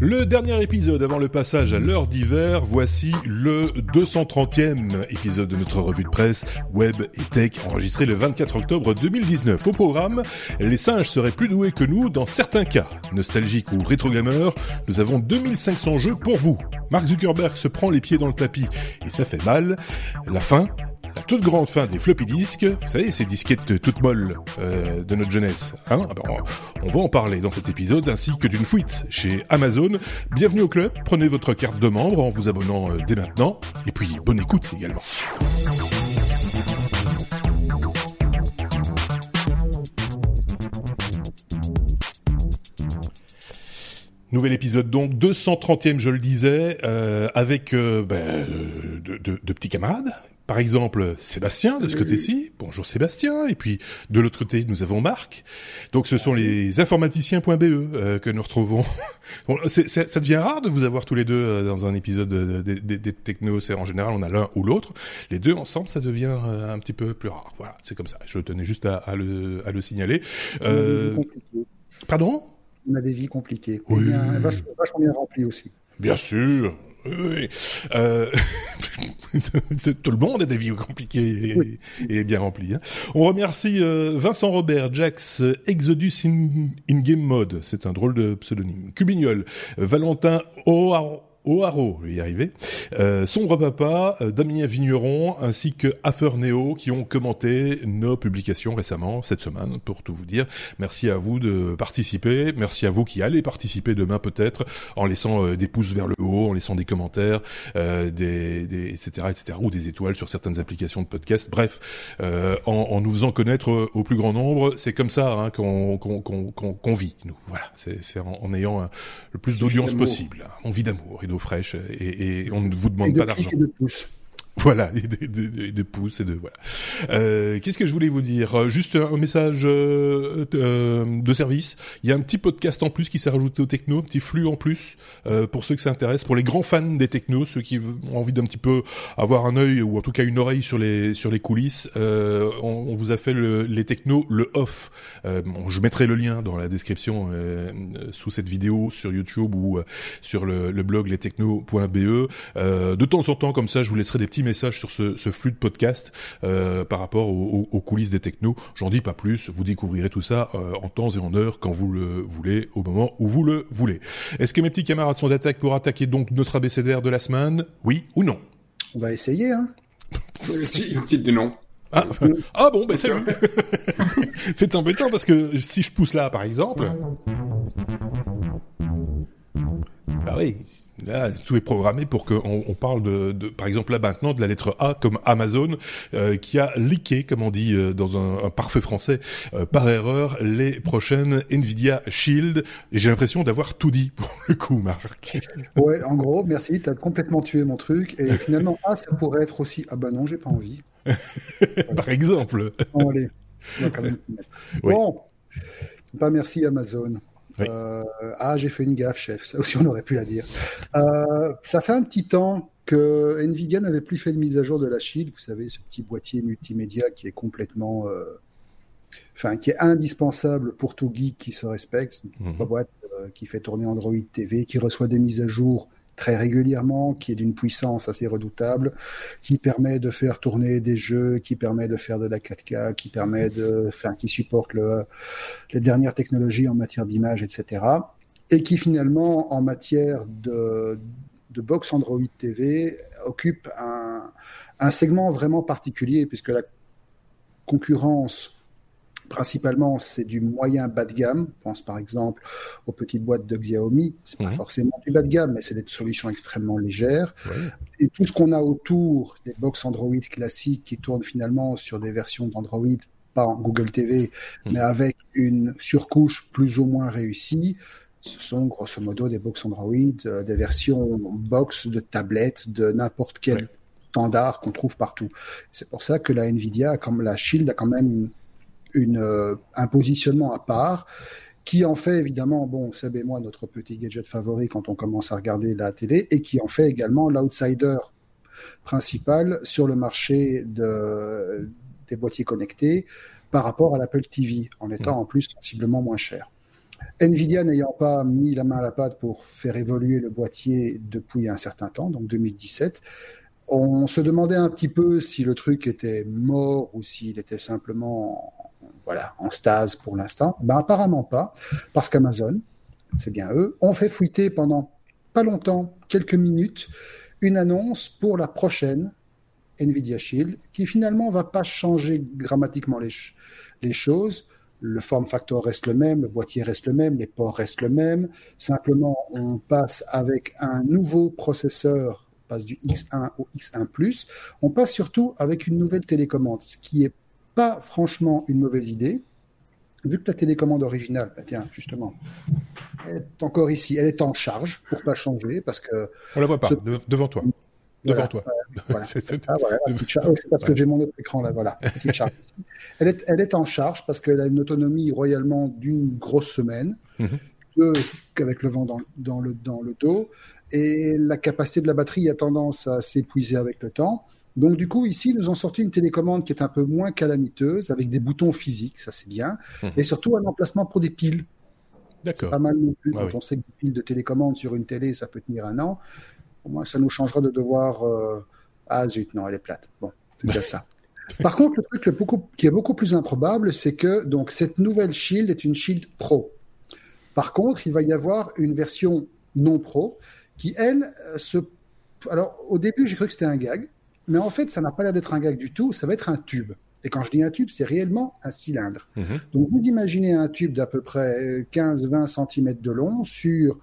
Le dernier épisode avant le passage à l'heure d'hiver, voici le 230e épisode de notre revue de presse Web et Tech enregistré le 24 octobre 2019. Au programme, les singes seraient plus doués que nous dans certains cas. Nostalgique ou rétro gamer, nous avons 2500 jeux pour vous. Mark Zuckerberg se prend les pieds dans le tapis et ça fait mal. La fin, la toute grande fin des floppy disks, vous savez, ces disquettes toutes molles euh, de notre jeunesse. Hein ah ben, on va en parler dans cet épisode, ainsi que d'une fuite chez Amazon. Bienvenue au club, prenez votre carte de membre en vous abonnant euh, dès maintenant, et puis bonne écoute également. Nouvel épisode donc, 230e je le disais, euh, avec euh, ben, petits camarades, par exemple Sébastien de ce côté-ci. Bonjour Sébastien. Et puis de l'autre côté, nous avons Marc. Donc ce sont les informaticiens.be euh, que nous retrouvons. bon, ça devient rare de vous avoir tous les deux euh, dans un épisode des de, de, technos. En général on a l'un ou l'autre. Les deux ensemble, ça devient euh, un petit peu plus rare. Voilà, c'est comme ça. Je tenais juste à, à, le, à le signaler. Euh, pardon? On a des vies compliquées. Oui. Bien, vachement, vachement bien remplies aussi. Bien sûr, oui. Euh, tout le monde a des vies compliquées et, bien remplies. Hein. On remercie euh, Vincent Robert, Jax, Exodus in, in Game Mode, c'est un drôle de pseudonyme. Cubignol, Valentin O'Hara O'Haro, je vais y arriver, euh, Sombre Papa, euh, Damien Vigneron, ainsi que Afer Neo, qui ont commenté nos publications récemment, cette semaine, pour tout vous dire. Merci à vous de participer, merci à vous qui allez participer demain peut-être, en laissant euh, des pouces vers le haut, en laissant des commentaires, euh, des, des, etc., etc., ou des étoiles sur certaines applications de podcast. Bref, euh, en, en, nous faisant connaître au plus grand nombre, c'est comme ça hein, qu'on qu'on qu'on qu'on vit, nous. Voilà, c'est en, en, ayant le plus d'audience possible. On vit d'amour fraîche et, et, on ne vous demande pas d'argent. Voilà, des, pouces et de voilà. Euh, Qu'est-ce que je voulais vous dire? Euh, Juste un message euh, euh, de service. Il y a un petit podcast en plus qui s'est rajouté au techno, un petit flux en plus euh, pour ceux qui s'intéressent, pour les grands fans des technos, ceux qui ont envie d'un petit peu avoir un œil ou en tout cas une oreille sur les sur les coulisses. Euh, on, on, vous a fait le, les technos, le off. Bon, je mettrai le lien dans la description sous cette vidéo sur YouTube ou sur le, le blog lestechno.be. de temps en temps, comme ça, je vous laisserai des petits message sur ce, ce flux de podcast euh, par rapport aux, aux, coulisses des technos. J'en dis pas plus, vous découvrirez tout ça euh, en temps et en heure quand vous le voulez, au moment où vous le voulez. Est-ce que mes petits camarades sont d'attaque pour attaquer donc notre abécédaire de la semaine? Oui ou non? On va essayer, hein. Si, dit non. Ah, ah bon, ben salut C'est embêtant parce que si je pousse là, par exemple... Bah oui, Là, tout est programmé pour qu'on on parle de, de, par exemple là maintenant, de la lettre A comme Amazon, euh, qui a leaké, comme on dit euh, dans un, un, parfait français, euh, par erreur, les prochaines Nvidia Shield. J'ai l'impression d'avoir tout dit pour le coup, Marc. Ouais, en gros, merci, t'as complètement tué mon truc. Et finalement, ah, ça pourrait être aussi, ah bah non, j'ai pas envie. par exemple. Bon, allez, on va quand même oui. Bon, pas merci Amazon. Oui. Euh, ah, j'ai fait une gaffe, chef. Ça aussi, on aurait pu la dire. Euh, ça fait un petit temps que Nvidia n'avait plus fait de mise à jour de la Shield. Vous savez, ce petit boîtier multimédia qui est complètement, euh, enfin, qui est indispensable pour tout geek qui se respecte. Une mm -hmm. boîte euh, qui fait tourner Android TV, qui reçoit des mises à jour très régulièrement, qui est d'une puissance assez redoutable, qui permet de faire tourner des jeux, qui permet de faire de la 4K, qui permet de faire, qui supporte le, les dernières technologies en matière d'image, etc. Et qui finalement, en matière de, box Android TV, occupe un segment vraiment particulier, puisque la concurrence principalement, c'est du moyen bas de gamme. Je pense par exemple aux petites boîtes de Xiaomi. C'est pas mmh. forcément du bas de gamme, mais c'est des solutions extrêmement légères. Ouais. Et tout ce qu'on a autour des box Android classiques qui tournent finalement sur des versions d'Android pas en Google TV, mmh. mais avec une surcouche plus ou moins réussie. Ce sont grosso modo des box Android, euh, des versions box de tablettes de n'importe quel ouais. standard qu'on trouve partout. C'est pour ça que la Nvidia, comme la Shield, a quand même une euh, un positionnement à part qui en fait évidemment, bon, Seb et moi, notre petit gadget favori quand on commence à regarder la télé, et qui en fait également l'outsider principal sur le marché de, des boîtiers connectés par rapport à l'Apple TV, en étant mmh. en plus sensiblement moins cher. Nvidia n'ayant pas mis la main à la pâte pour faire évoluer le boîtier depuis un certain temps, donc 2017, on se demandait un petit peu si le truc était mort ou s'il était simplement voilà, en stase pour l'instant. Ben apparemment pas, parce qu'Amazon, c'est bien eux, ont fait fuiter pendant pas longtemps, quelques minutes, une annonce pour la prochaine Nvidia Shield, qui finalement va pas changer dramatiquement les, les choses. Le form factor reste le même, le boîtier reste le même, les ports restent le même. Simplement, on passe avec un nouveau processeur, on passe du X1 au X1+. On passe surtout avec une nouvelle télécommande, ce qui est pas franchement une mauvaise idée, vu que la télécommande originale, bah tiens, justement, est encore ici, elle est en charge pour pas changer, parce que... On la voit pas, devant toi. Devant toi. c'est ah, parce que j'ai mon autre écran là, voilà. elle, est, elle est en charge parce qu'elle a une autonomie royalement d'une grosse semaine, mm avec le vent dans, dans, le, dans le dos, et la capacité de la batterie a tendance à s'épuiser avec le temps. Donc du coup, ici, ils nous ont sorti une télécommande qui est un peu moins calamiteuse, avec des boutons physiques, ça c'est bien, mhm. et surtout un emplacement pour des piles. D'accord. Pas mal non plus. Ah quand on sait que des piles de télécommande sur une télé, ça peut tenir un an. Au moins, ça nous changera de devoir. Euh, ah zut, non, elle est plate. Bon, c'est déjà ça. Par contre, le truc beaucoup, qui est beaucoup plus improbable, c'est que donc cette nouvelle Shield est une Shield Pro. Par contre, il va y avoir une version non Pro qui, elle, euh, se. Alors, au début, j'ai cru que c'était un gag. Mais en fait, ça n'a pas l'air d'être un gag du tout, ça va être un tube. Et quand je dis un tube, c'est réellement un cylindre. Mhm. Donc vous imaginez un tube d'à peu près 15-20 cm de long sur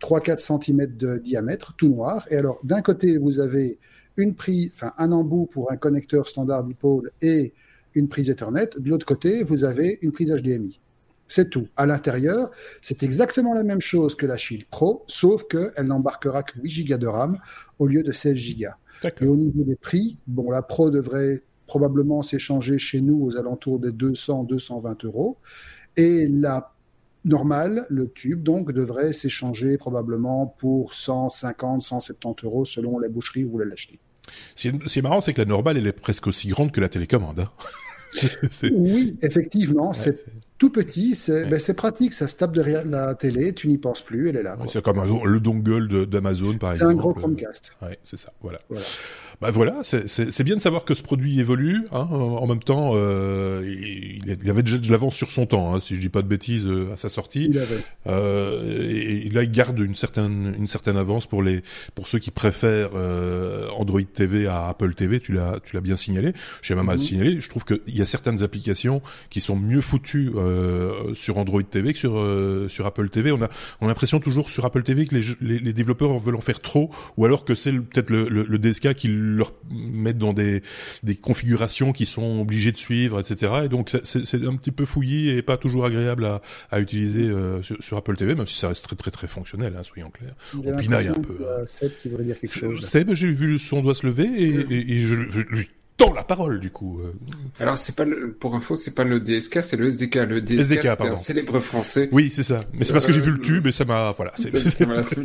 3-4 cm de diamètre, tout noir. Et alors, d'un côté, vous avez une prise, enfin un embout pour un connecteur standard dipôle et une prise Ethernet. De l'autre côté, vous avez une prise HDMI. C'est tout. À l'intérieur, c'est exactement la même chose que la Shield Pro, sauf qu'elle n'embarquera que 8 Go de RAM au lieu de 16 Go. Et au niveau des prix, bon, la Pro devrait probablement s'échanger chez nous aux alentours des 200-220 euros. Et la normale, le tube, donc, devrait s'échanger probablement pour 150-170 euros selon la boucherie où vous voulez l'acheter. Ce qui est marrant, c'est que la normale, elle est presque aussi grande que la télécommande. Hein. oui, effectivement, c'est tout petit, ben, c'est pratique, ça se tape derrière la télé, tu n'y penses plus, elle est là. c'est comme le dongle d'Amazon, par exemple. C'est un gros Chromecast. Ouais, c'est ça, voilà. voilà. Bah voilà, c'est bien de savoir que ce produit évolue. Hein, en même temps, euh, il, il, avait déjà de l'avance sur son temps, hein, si je dis pas de bêtises, euh, à sa sortie. Il avait. Euh, et, là, il garde une certaine une certaine avance pour les pour ceux qui préfèrent Android TV à Apple TV. Tu l'as bien signalé. J'ai même mal mhm. signalé. Je trouve qu'il y a certaines applications qui sont mieux foutues euh, sur Android TV que sur euh, sur Apple TV. On a on a l'impression toujours sur Apple TV que les, les, les, développeurs veulent en faire trop, ou alors que c'est peut-être le, le, le DSK qui leur mettre dans des, des configurations qui sont obligés de suivre, etc. Et donc c'est un petit peu fouillis et pas toujours agréable à, à utiliser euh, sur, Apple TV, même si ça reste très très très fonctionnel, hein, soyons clairs. On pinaille un peu. Hein. Seb qui voudrait dire quelque chose. Seb, j'ai vu son doigt se lever et, et, je, je, tant la parole du coup. Euh. Alors c'est pas le, pour info, c'est pas le DSK, c'est le SDK. Le DSK, c'est un célèbre français. Oui, c'est ça. Mais c'est parce que j'ai vu le tube et ça m'a voilà.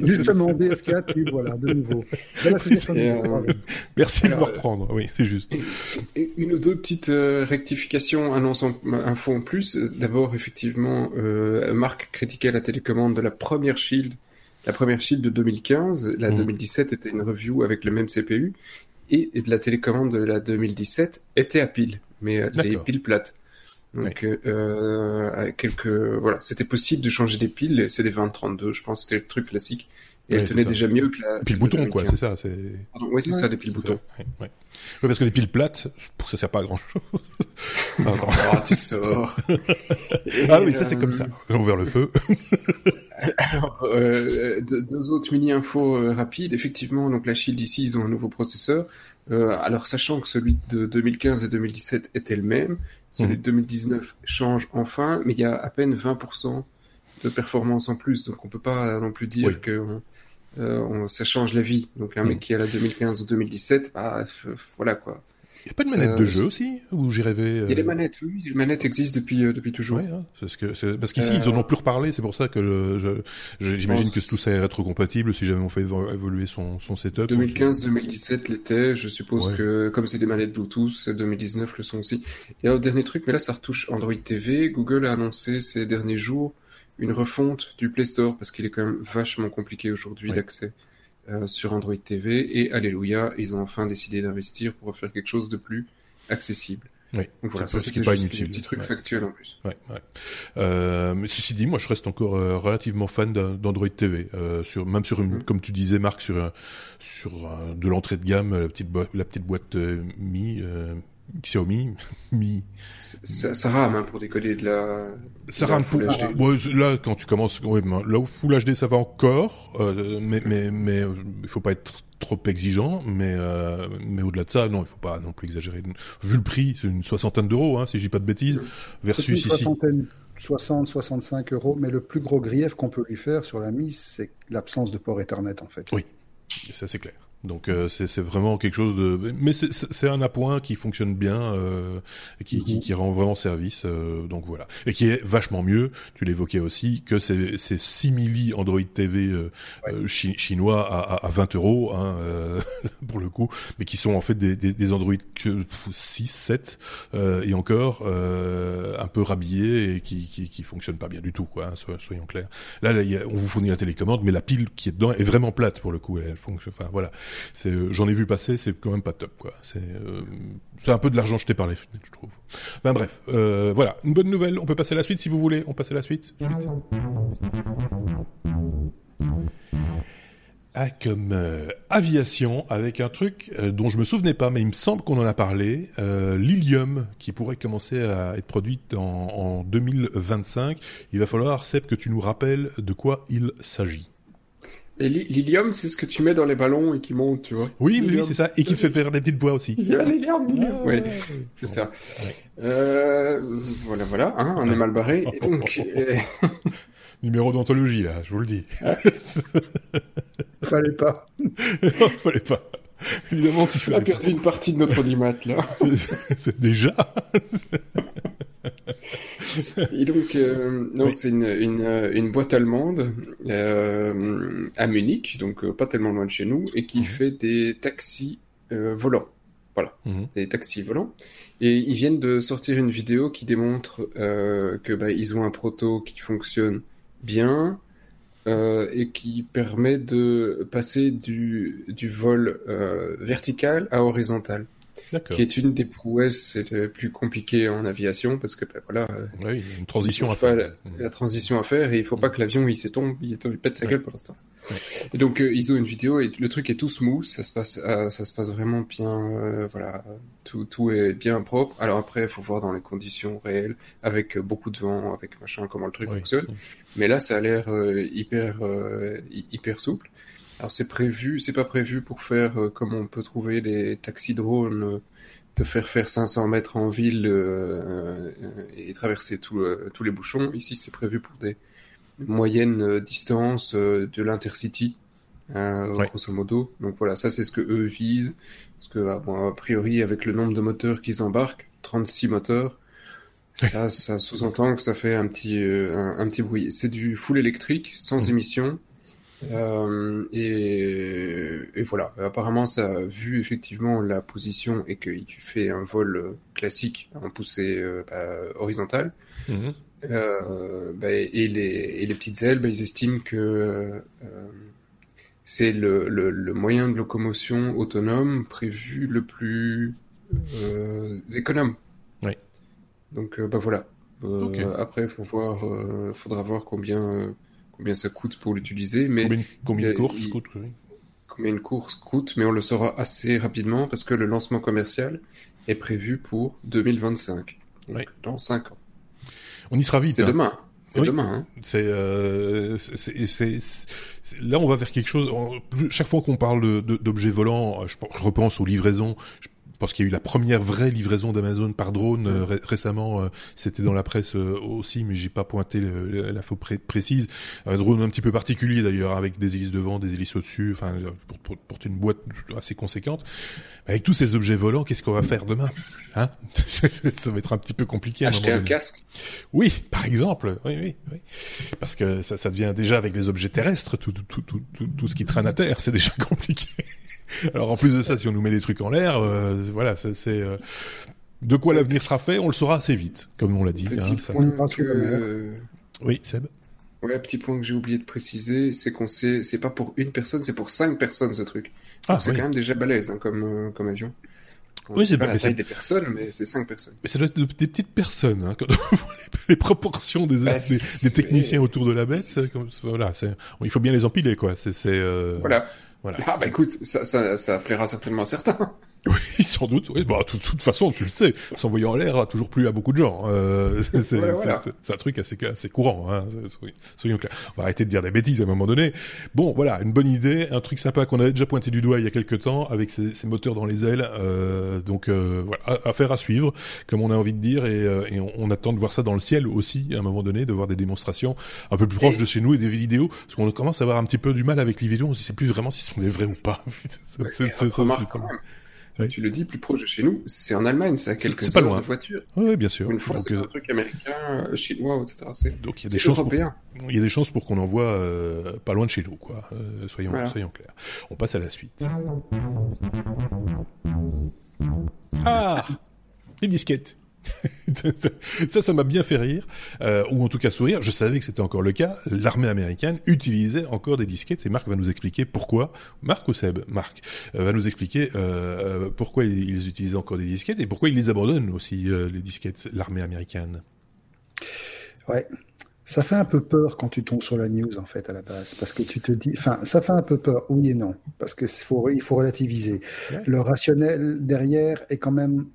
Justement DSK tube, voilà, de nouveau. Euh, Merci de me reprendre. Oui, c'est juste. une ou deux petites euh, rectifications, annonce info en plus. D'abord, effectivement, Marc critiquait la télécommande de la première Shield. La première Shield de 2015, la 2017 mmh. était une review avec le même CPU et, de la télécommande de la 2017 était à pile, mais les piles plates. Donc, euh, quelques, voilà, c'était possible de changer des piles. C'est des 2032, je pense, c'était le truc classique. Et elle tenait déjà mieux que la. Pile bouton, quoi, c'est ça. Oui, c'est ça, des piles boutons. Ouais, parce que les piles plates, ça sert pas à grand chose. ah, tu sors. ah oui, ça c'est comme ça. Ils ont ouvert le feu. Alors, euh, deux, autres mini-infos euh, rapides. Effectivement, donc la Shield ici, ils ont un nouveau processeur. Euh, alors, sachant que celui de 2015 et 2017 était le même, celui de 2019 change enfin, mais il y a à peine 20% de performance en plus. Donc, on peut pas non plus dire que euh, ça change la vie. Donc, un mec qui a la 2015 ou 2017, bah, voilà quoi. Il n'y a pas de manette de jeu aussi Où j'ai rêvé Il y a les euh, manettes, oui. Les manettes existent depuis, euh, depuis toujours. hein, parce que, parce qu'ici, ils en ont plus reparlé. C'est pour ça que j'imagine que tout ça est rétrocompatible si jamais on fait évoluer son, son setup. 2015-2017 l'était. Je suppose que, comme c'est des manettes Bluetooth, 2019 le sont aussi. Et un dernier truc, mais là, ça retouche Android TV. Google a annoncé ces derniers jours une refonte du Play Store parce qu'il est quand même vachement compliqué aujourd'hui d'accès sur Android TV. Et alléluia, ils ont enfin décidé d'investir pour faire quelque chose de plus accessible. Oui, Donc voilà, ça, c'est pas inutile. Un petit truc factuel en plus. Ouais, ouais. Euh, mais ceci dit, moi je reste encore euh, relativement fan d'Android TV, euh, sur même sur une, mm. comme tu disais Marc, sur sur de l'entrée de gamme, la petite boîte, la petite boîte Mi. Xiaomi, Mi. Ça, ça rame hein, pour décoller de la. Ça rame Full HD. Ouais, là, quand tu commences, ouais, là où Full HD ça va encore, mais mais mais il faut pas être trop exigeant, mais euh, mais au-delà de ça, non, il faut pas non plus exagérer. Vu le prix, c'est une soixantaine d'euros, hein, si je dis pas de bêtises, versus ici. 60, 65 euros, mais le plus gros grief qu'on peut lui faire sur la mise, c'est l'absence de port Ethernet en fait. Oui, ça c'est clair. Donc euh, c'est vraiment quelque chose de, mais c'est un appoint qui fonctionne bien, euh, qui, qui, qui, rend vraiment service. Euh, donc voilà, et qui est vachement mieux. Tu l'évoquais aussi que ces, ces simili Android TV euh, euh, chinois à, à, 20 euros hein, pour le coup, mais qui sont en fait des, des, des Android que 6, 7 et encore un peu rhabillés et qui, qui, qui fonctionnent pas bien du tout, quoi. Hein, soyons clairs. Là, là on vous fournit la télécommande, mais la pile qui est dedans est vraiment plate pour le coup. Elle fonctionne. Enfin voilà. Euh, j'en ai vu passer, c'est quand même pas top, quoi. C'est, euh, un peu de l'argent jeté par les fenêtres, je trouve. Ben bref, euh, voilà, une bonne nouvelle. On peut passer à la suite si vous voulez. On passe à la suite. suite. Ah, comme aviation avec un truc dont je me souvenais pas, mais il me semble qu'on en a parlé, l'Ilium qui pourrait commencer à être produite en, en 2025. Il va falloir, Seb, que tu nous rappelles de quoi il s'agit. Et l'hélium, c'est ce que tu mets dans les ballons et qui monte, tu vois. Oui, oui, c'est ça. Et qui te fait faire des petites voix aussi. L'hélium, oui, c'est ça. Euh, voilà, voilà, hein, on est mal barré. donc, euh, Numéro d'anthologie, là, je vous le dis. fallait pas. non, fallait pas. Évidemment qu'il fallait On a perdu une partie de notre audimat, là. c'est déjà. Et donc, euh, non, c'est une, une, une, boîte allemande euh, à Munich, donc euh, pas tellement loin de chez nous, et qui mhm. fait des taxis euh, volants. Voilà, mhm. des taxis volants. Et ils viennent de sortir une vidéo qui démontre que bah, ils ont un proto qui fonctionne bien et qui permet de passer du, du vol vertical à horizontal qui est une des prouesses les plus compliquées en aviation parce que ben, voilà euh, oui, une transition à faire. la, la, transition à faire et il faut pas que l'avion il se tombe il, il pète sa gueule pour l'instant. Et donc euh, ils ont une vidéo et le truc est tout smooth ça se passe euh, ça se passe vraiment bien voilà tout tout est bien propre. Alors après il faut voir dans les conditions réelles avec beaucoup de vent avec machin comment le truc fonctionne. Mais là ça a l'air hyper hyper souple alors c'est prévu, c'est pas prévu pour faire euh, comme on peut trouver les taxis drones, euh, te faire faire 500 mètres en ville euh, et traverser tous les bouchons. Ici c'est prévu pour des moyennes distances de l'intercity, grosso modo. Donc voilà, ça c'est ce que eux visent. Parce que ah, bon, a priori avec le nombre de moteurs qu'ils embarquent, 36 moteurs, ça, ça sous-entend que ça fait un petit, un, petit bruit. C'est du full électrique, sans mmh. émission. Euh, et, et, voilà, apparemment ça a vu effectivement la position et qu'il fait un vol classique en poussée euh, bah, horizontale. Mhm. Euh, bah, et, les, et, les, petites ailes, bah, ils estiment que c'est le, le, le, moyen de locomotion autonome prévu le plus économe. Oui. Donc bah voilà. Après, voir, faudra voir combien combien ça coûte pour l'utiliser. Mais combien, une course coûte Combien une course coûte, mais on le saura assez rapidement parce que le lancement commercial est prévu pour 2025, donc dans 5 ans. On y sera vite. C'est hein. demain. C'est demain. Hein. Euh, c'est, là, on va vers quelque chose. Chaque fois qu'on parle d'objets volants, je, repense aux livraisons pense qu'il y a eu la première vraie livraison d'Amazon par drone euh, récemment. Euh, c'était dans la presse euh, aussi, mais j'ai pas pointé l'info précise. Un drone un petit peu particulier d'ailleurs, avec des hélices devant, des hélices au-dessus, enfin pour, porter une boîte assez conséquente. Avec tous ces objets volants, qu'est-ce qu'on va faire demain Hein Ça va être un petit peu compliqué. Acheter un casque? Oui, par exemple. Oui, oui, oui. Parce que ça, ça devient déjà avec les objets terrestres, tout, tout, tout, tout, tout ce qui traîne à terre, c'est déjà compliqué. Alors en plus de ça, si on nous met des trucs en l'air, euh, voilà, c'est euh, de quoi l'avenir sera fait, on le saura assez vite, comme on l'a dit. Hein, ça... Oui, Seb. Ouais, petit point que j'ai oublié de préciser, c'est qu'on sait, c'est pas pour une personne, c'est pour cinq personnes ce truc. Ah, c'est quand même déjà balèze hein, comme, euh, comme avion. oui, c'est pas la taille des personnes, mais c'est cinq personnes. Mais ça doit être des petites personnes, hein, quand on voit les, proportions des, bah, des, techniciens autour de la bête. Comme, voilà, il faut bien les empiler, quoi. C'est, euh... voilà. Voilà. Ah bah écoute, ça, ça, ça plaira certainement à certains. Oui, sans doute. Oui, bah, de toute, façon, tu le sais, s'envoyer en l'air a toujours plu à beaucoup de gens. Euh, c'est un truc assez, assez courant. Hein, soyons clairs. On va arrêter de dire des bêtises à un moment donné. Bon, voilà, une bonne idée, un truc sympa qu'on avait déjà pointé du doigt il y a quelques temps avec ces, ces moteurs dans les ailes. Euh, donc euh, voilà, affaire à suivre, comme on a envie de dire, et, euh, et on, attend de voir ça dans le ciel aussi à un moment donné, de voir des démonstrations un peu plus proches de chez nous et des vidéos, parce qu'on commence à avoir un petit peu du mal avec les vidéos. On ne sait plus vraiment si sont des vrais ou pas. c'est ça. Tu le dis, plus proche de chez nous, c'est en Allemagne, c'est à quelques heures de voiture. Oui, bien sûr. Une fois, c'est un euh, truc américain, euh, chinois, etc. Donc il y a des chances. Pour... Il y a des chances pour qu'on envoie euh, pas loin de chez nous, quoi. soyons, soyons clairs. On passe à la suite. Ah, les disquettes. Ça, ça m'a bien fait rire, euh, ou en tout cas sourire. Je savais que c'était encore le cas. L'armée américaine utilisait encore des disquettes, et Marc va nous expliquer pourquoi. Marc ou Seb? Marc euh, va nous expliquer euh, pourquoi ils utilisent encore des disquettes et pourquoi ils les abandonnent aussi, les disquettes, l'armée américaine. Ouais. Ça fait un peu peur quand tu tombes sur la news en fait à la base, parce que tu te dis, enfin, ça fait un peu peur, oui et non, parce que faut, il faut relativiser. Le rationnel derrière est quand même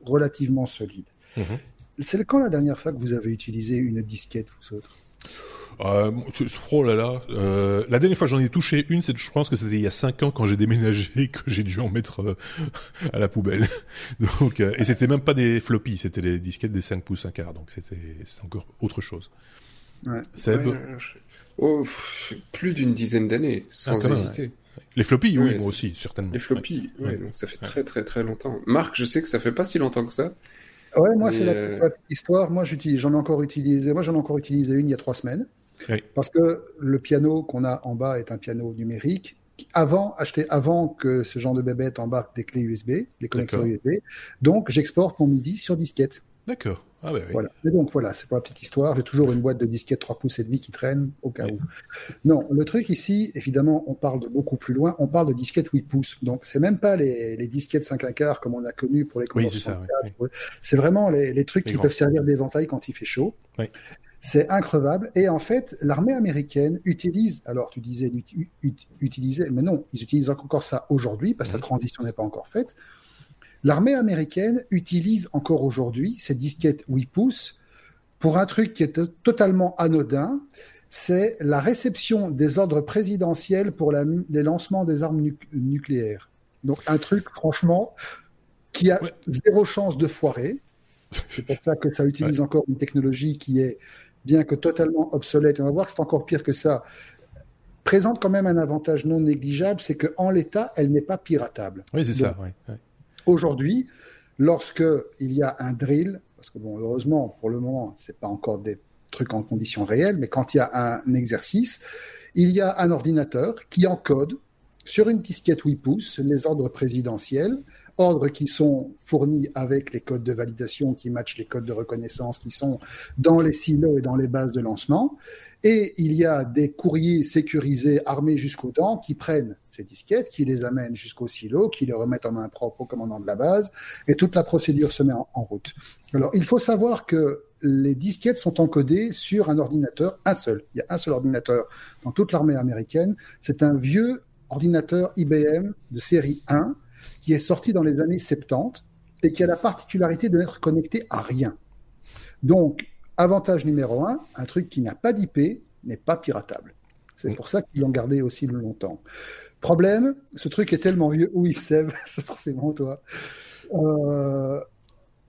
relativement solide. Mhm. C'est quand la dernière fois que vous avez utilisé une disquette, vous autres euh, oh là là, euh, la dernière fois j'en ai touché une, c'est je pense que c'était il y a 5 ans quand j'ai déménagé que j'ai dû en mettre euh, à la poubelle. donc euh, et c'était même pas des floppies, c'était des disquettes des 5 pouces un quart, donc c'était encore autre chose. Ouais. Seb oh, plus d'une dizaine d'années, sans ah, hésiter. Les floppies, oui, moi aussi, certainement. Les floppies, ouais. ça fait très très très longtemps. Marc, je sais que ça fait pas si longtemps que ça. Ouais, moi, c'est la petite euh, histoire. Moi, j'en ai encore utilisé. Moi, j'en ai encore utilisé une il y a trois semaines. Parce que le piano qu'on a en bas est un piano numérique. Avant, acheté avant que ce genre de bébête embarque des clés USB, des connecteurs USB. Donc, j'exporte mon MIDI sur disquette. D'accord. Ah bah voilà. Et donc voilà, c'est pour la petite histoire. J'ai toujours une boîte de disquettes 3 pouces et demi qui traîne au cas où. Non, le truc ici, évidemment, on parle de beaucoup plus loin. On parle de disquettes 8 pouces. Donc c'est même pas les, les, disquettes 5 1 quart comme on a connu pour les oui, c'est ça, C'est vraiment les, les trucs qui peuvent servir d'éventail quand il fait chaud. C'est increvable. Et en fait, l'armée américaine utilise, alors tu disais utiliser, mais non, ils utilisent encore ça aujourd'hui parce que la transition n'est pas encore faite. L'armée américaine utilise encore aujourd'hui ces disquettes 8 pouces pour un truc qui est totalement anodin, c'est la réception des ordres présidentiels pour les lancements des armes nucléaires. Donc un truc, franchement, qui a zéro chance de foirer. C'est pour ça que ça utilise encore une technologie qui est, bien que totalement obsolète, on va voir que c'est encore pire que ça, présente quand même un avantage non négligeable, c'est qu'en l'état, elle n'est pas piratable. Oui, c'est ça. Aujourd'hui, lorsque il y a un drill, parce que bon, heureusement, pour le moment, c'est pas encore des trucs en conditions réelles, mais quand il y a un exercice, il y a un ordinateur qui encode sur une disquette 8 pouces les ordres présidentiels, ordres qui sont fournis avec les codes de validation qui matchent les codes de reconnaissance qui sont dans les silos et dans les bases de lancement. Et il y a des courriers sécurisés armés jusqu'aux dents qui prennent ces disquettes, qui les amènent jusqu'au silo, qui les remettent en main propre au commandant de la base, et toute la procédure se met en, route. Alors, il faut savoir que les disquettes sont encodées sur un ordinateur, un seul. Il y a un seul ordinateur dans toute l'armée américaine. C'est un vieux ordinateur IBM de série 1 qui est sorti dans les années 70 et qui a la particularité de n'être connecté à rien. Donc, avantage numéro un, un truc qui n'a pas d'IP n'est pas piratable. C'est pour ça qu'ils l'ont gardé aussi longtemps. Problème, ce truc est tellement vieux. Oui, Seb, c'est forcément toi. Euh,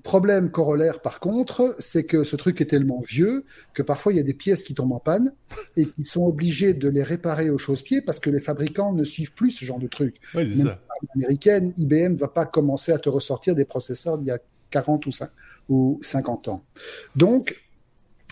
Problème corollaire, par contre, c'est que ce truc est tellement vieux que parfois il y a des pièces qui tombent en panne et qui sont obligés de les réparer au chausse-pied parce que les fabricants ne suivent plus ce genre de truc. Oui, c'est ça. Américaine, IBM va pas commencer à te ressortir des processeurs d'il y a 40 ou 50 ans. Donc,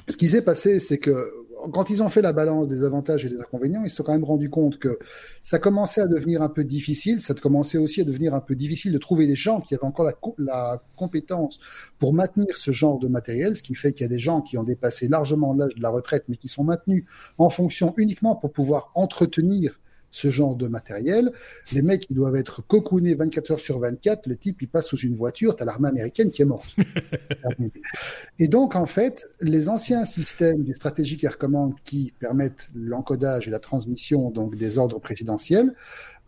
ce qui s'est passé, c'est que quand ils ont fait la balance des avantages et des inconvénients, ils se sont quand même rendus compte que ça commençait à devenir un peu difficile, ça commençait aussi à devenir un peu difficile de trouver des gens qui avaient encore la, la compétence pour maintenir ce genre de matériel, ce qui fait qu'il y a des gens qui ont dépassé largement l'âge de la retraite, mais qui sont maintenus en fonction uniquement pour pouvoir entretenir ce genre de matériel. Les mecs, ils doivent être cocoonés 24 heures sur 24. Le type, il passe sous une voiture, t'as l'armée américaine qui est morte. et donc, en fait, les anciens systèmes du stratégique air command qui permettent l'encodage et la transmission donc des ordres présidentiels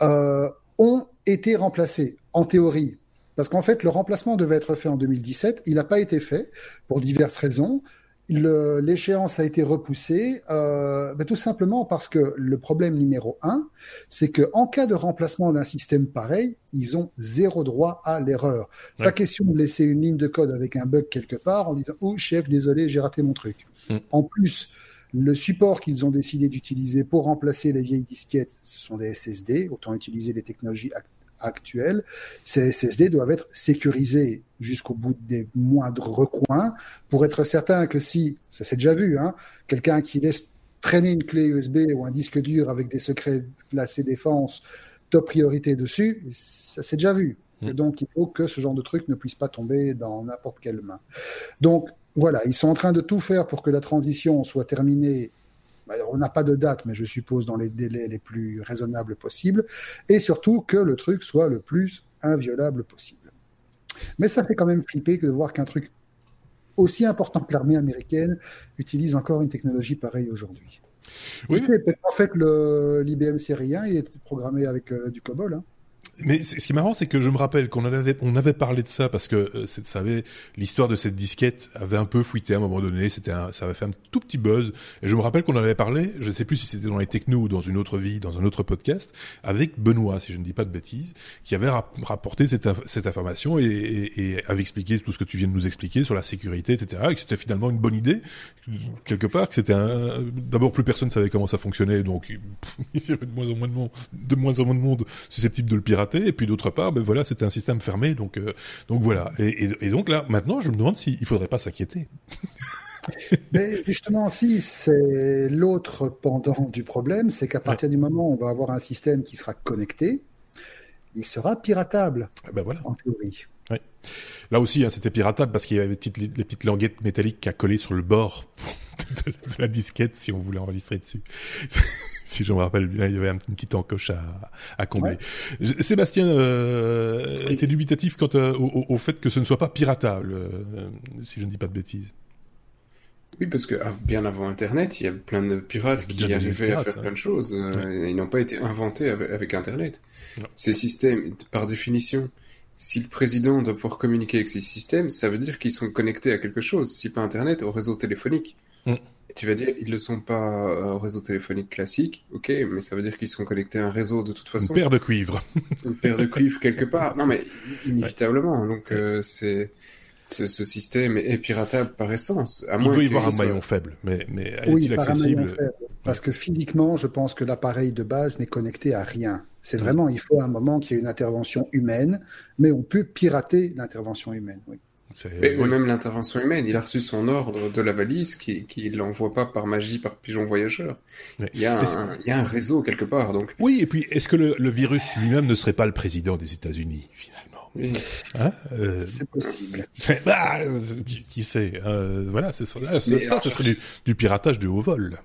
euh, ont été remplacés, en théorie, parce qu'en fait, le remplacement devait être fait en 2017. Il n'a pas été fait pour diverses raisons l'échéance a été repoussée, euh, ben tout simplement parce que le problème numéro un, c'est que en cas de remplacement d'un système pareil, ils ont zéro droit à l'erreur. Pas question de laisser une ligne de code avec un bug quelque part en disant oh chef désolé j'ai raté mon truc. Mm. En plus, le support qu'ils ont décidé d'utiliser pour remplacer les vieilles disquettes, ce sont des SSD. Autant utiliser les technologies actuelles. Ces SSD doivent être sécurisés jusqu'au bout des moindres recoins pour être certain que si, ça s'est déjà vu, hein, quelqu'un qui laisse traîner une clé USB ou un disque dur avec des secrets classés défense top priorité dessus, ça s'est déjà vu. Mm. Donc il faut que ce genre de truc ne puisse pas tomber dans n'importe quelle main. Donc voilà, ils sont en train de tout faire pour que la transition soit terminée on n'a pas de date, mais je suppose dans les délais les plus raisonnables possibles, et surtout que le truc soit le plus inviolable possible. Mais ça fait quand même flipper que de voir qu'un truc aussi important que l'armée américaine utilise encore une technologie pareille aujourd'hui. Oui. En fait, l'IBM série 1, il est programmé avec euh, du COBOL. Hein. Mais ce qui est marrant, c'est que je me rappelle qu'on avait, on avait parlé de ça parce que euh, ça l'histoire de cette disquette avait un peu fuité à un moment donné. C'était, ça avait fait un tout petit buzz. Et je me rappelle qu'on en avait parlé. Je ne sais plus si c'était dans les technos ou dans une autre vie, dans un autre podcast, avec Benoît, si je ne dis pas de bêtises, qui avait rapporté cette, cette information et, et, et, avait expliqué tout ce que tu viens de nous expliquer sur la sécurité, etc. Et que c'était finalement une bonne idée quelque part. Que c'était d'abord plus personne savait comment ça fonctionnait, donc il y avait de moins en moins de monde, de moins en moins de monde susceptible de le pirater et puis d'autre part, ben voilà, c'était un système fermé, donc euh, donc voilà. Et, donc là, maintenant, je me demande s'il ne faudrait pas s'inquiéter. Mais justement, si c'est l'autre pendant du problème, c'est qu'à partir du moment où on va avoir un système qui sera connecté, il sera piratable. Ah ben voilà. En théorie. Là aussi, hein, c'était piratable parce qu'il y avait les petites, les petites languettes métalliques à coller sur le bord de, la disquette si on voulait enregistrer dessus. si je me rappelle bien, il y avait une petite encoche à, à combler. Sébastien euh, était dubitatif quant euh, au, fait que ce ne soit pas piratable, euh, si je ne dis pas de bêtises. Oui, parce que ah, bien avant Internet, il y a plein de pirates qui arrivaient à faire plein de choses. Euh, ils n'ont pas été inventés avec, Internet. Ces systèmes, par définition, si le président doit pouvoir communiquer avec ces systèmes, ça veut dire qu'ils sont connectés à quelque chose, si pas Internet, au réseau téléphonique. Mm tu vas dire, ils ne sont pas euh, au réseau téléphonique classique, ok, mais ça veut dire qu'ils sont connectés à un réseau de toute façon. Une paire de cuivre. Une paire de cuivre quelque part. Non, mais inévitablement. Donc, euh, c'est. Ce, système est piratable par essence. À Il doit y avoir un maillon faible, mais, mais est-il accessible? Parce que physiquement, je pense que l'appareil de base n'est connecté à rien. C'est vraiment, il faut un moment qu'il y ait une intervention humaine, mais on peut pirater l'intervention humaine. Oui. Mais, même l'intervention humaine, il a reçu son ordre de la valise qui ne l'envoie pas par magie, par pigeon voyageur. Il, y a un, il, y a un, réseau quelque part. Donc... Oui, et puis est-ce que le, le virus lui-même ne serait pas le président des États-Unis, finalement? Hein euh, c'est possible. Bah, qui, sait euh, Voilà, c'est ça. ça, ce serait du, piratage de haut vol.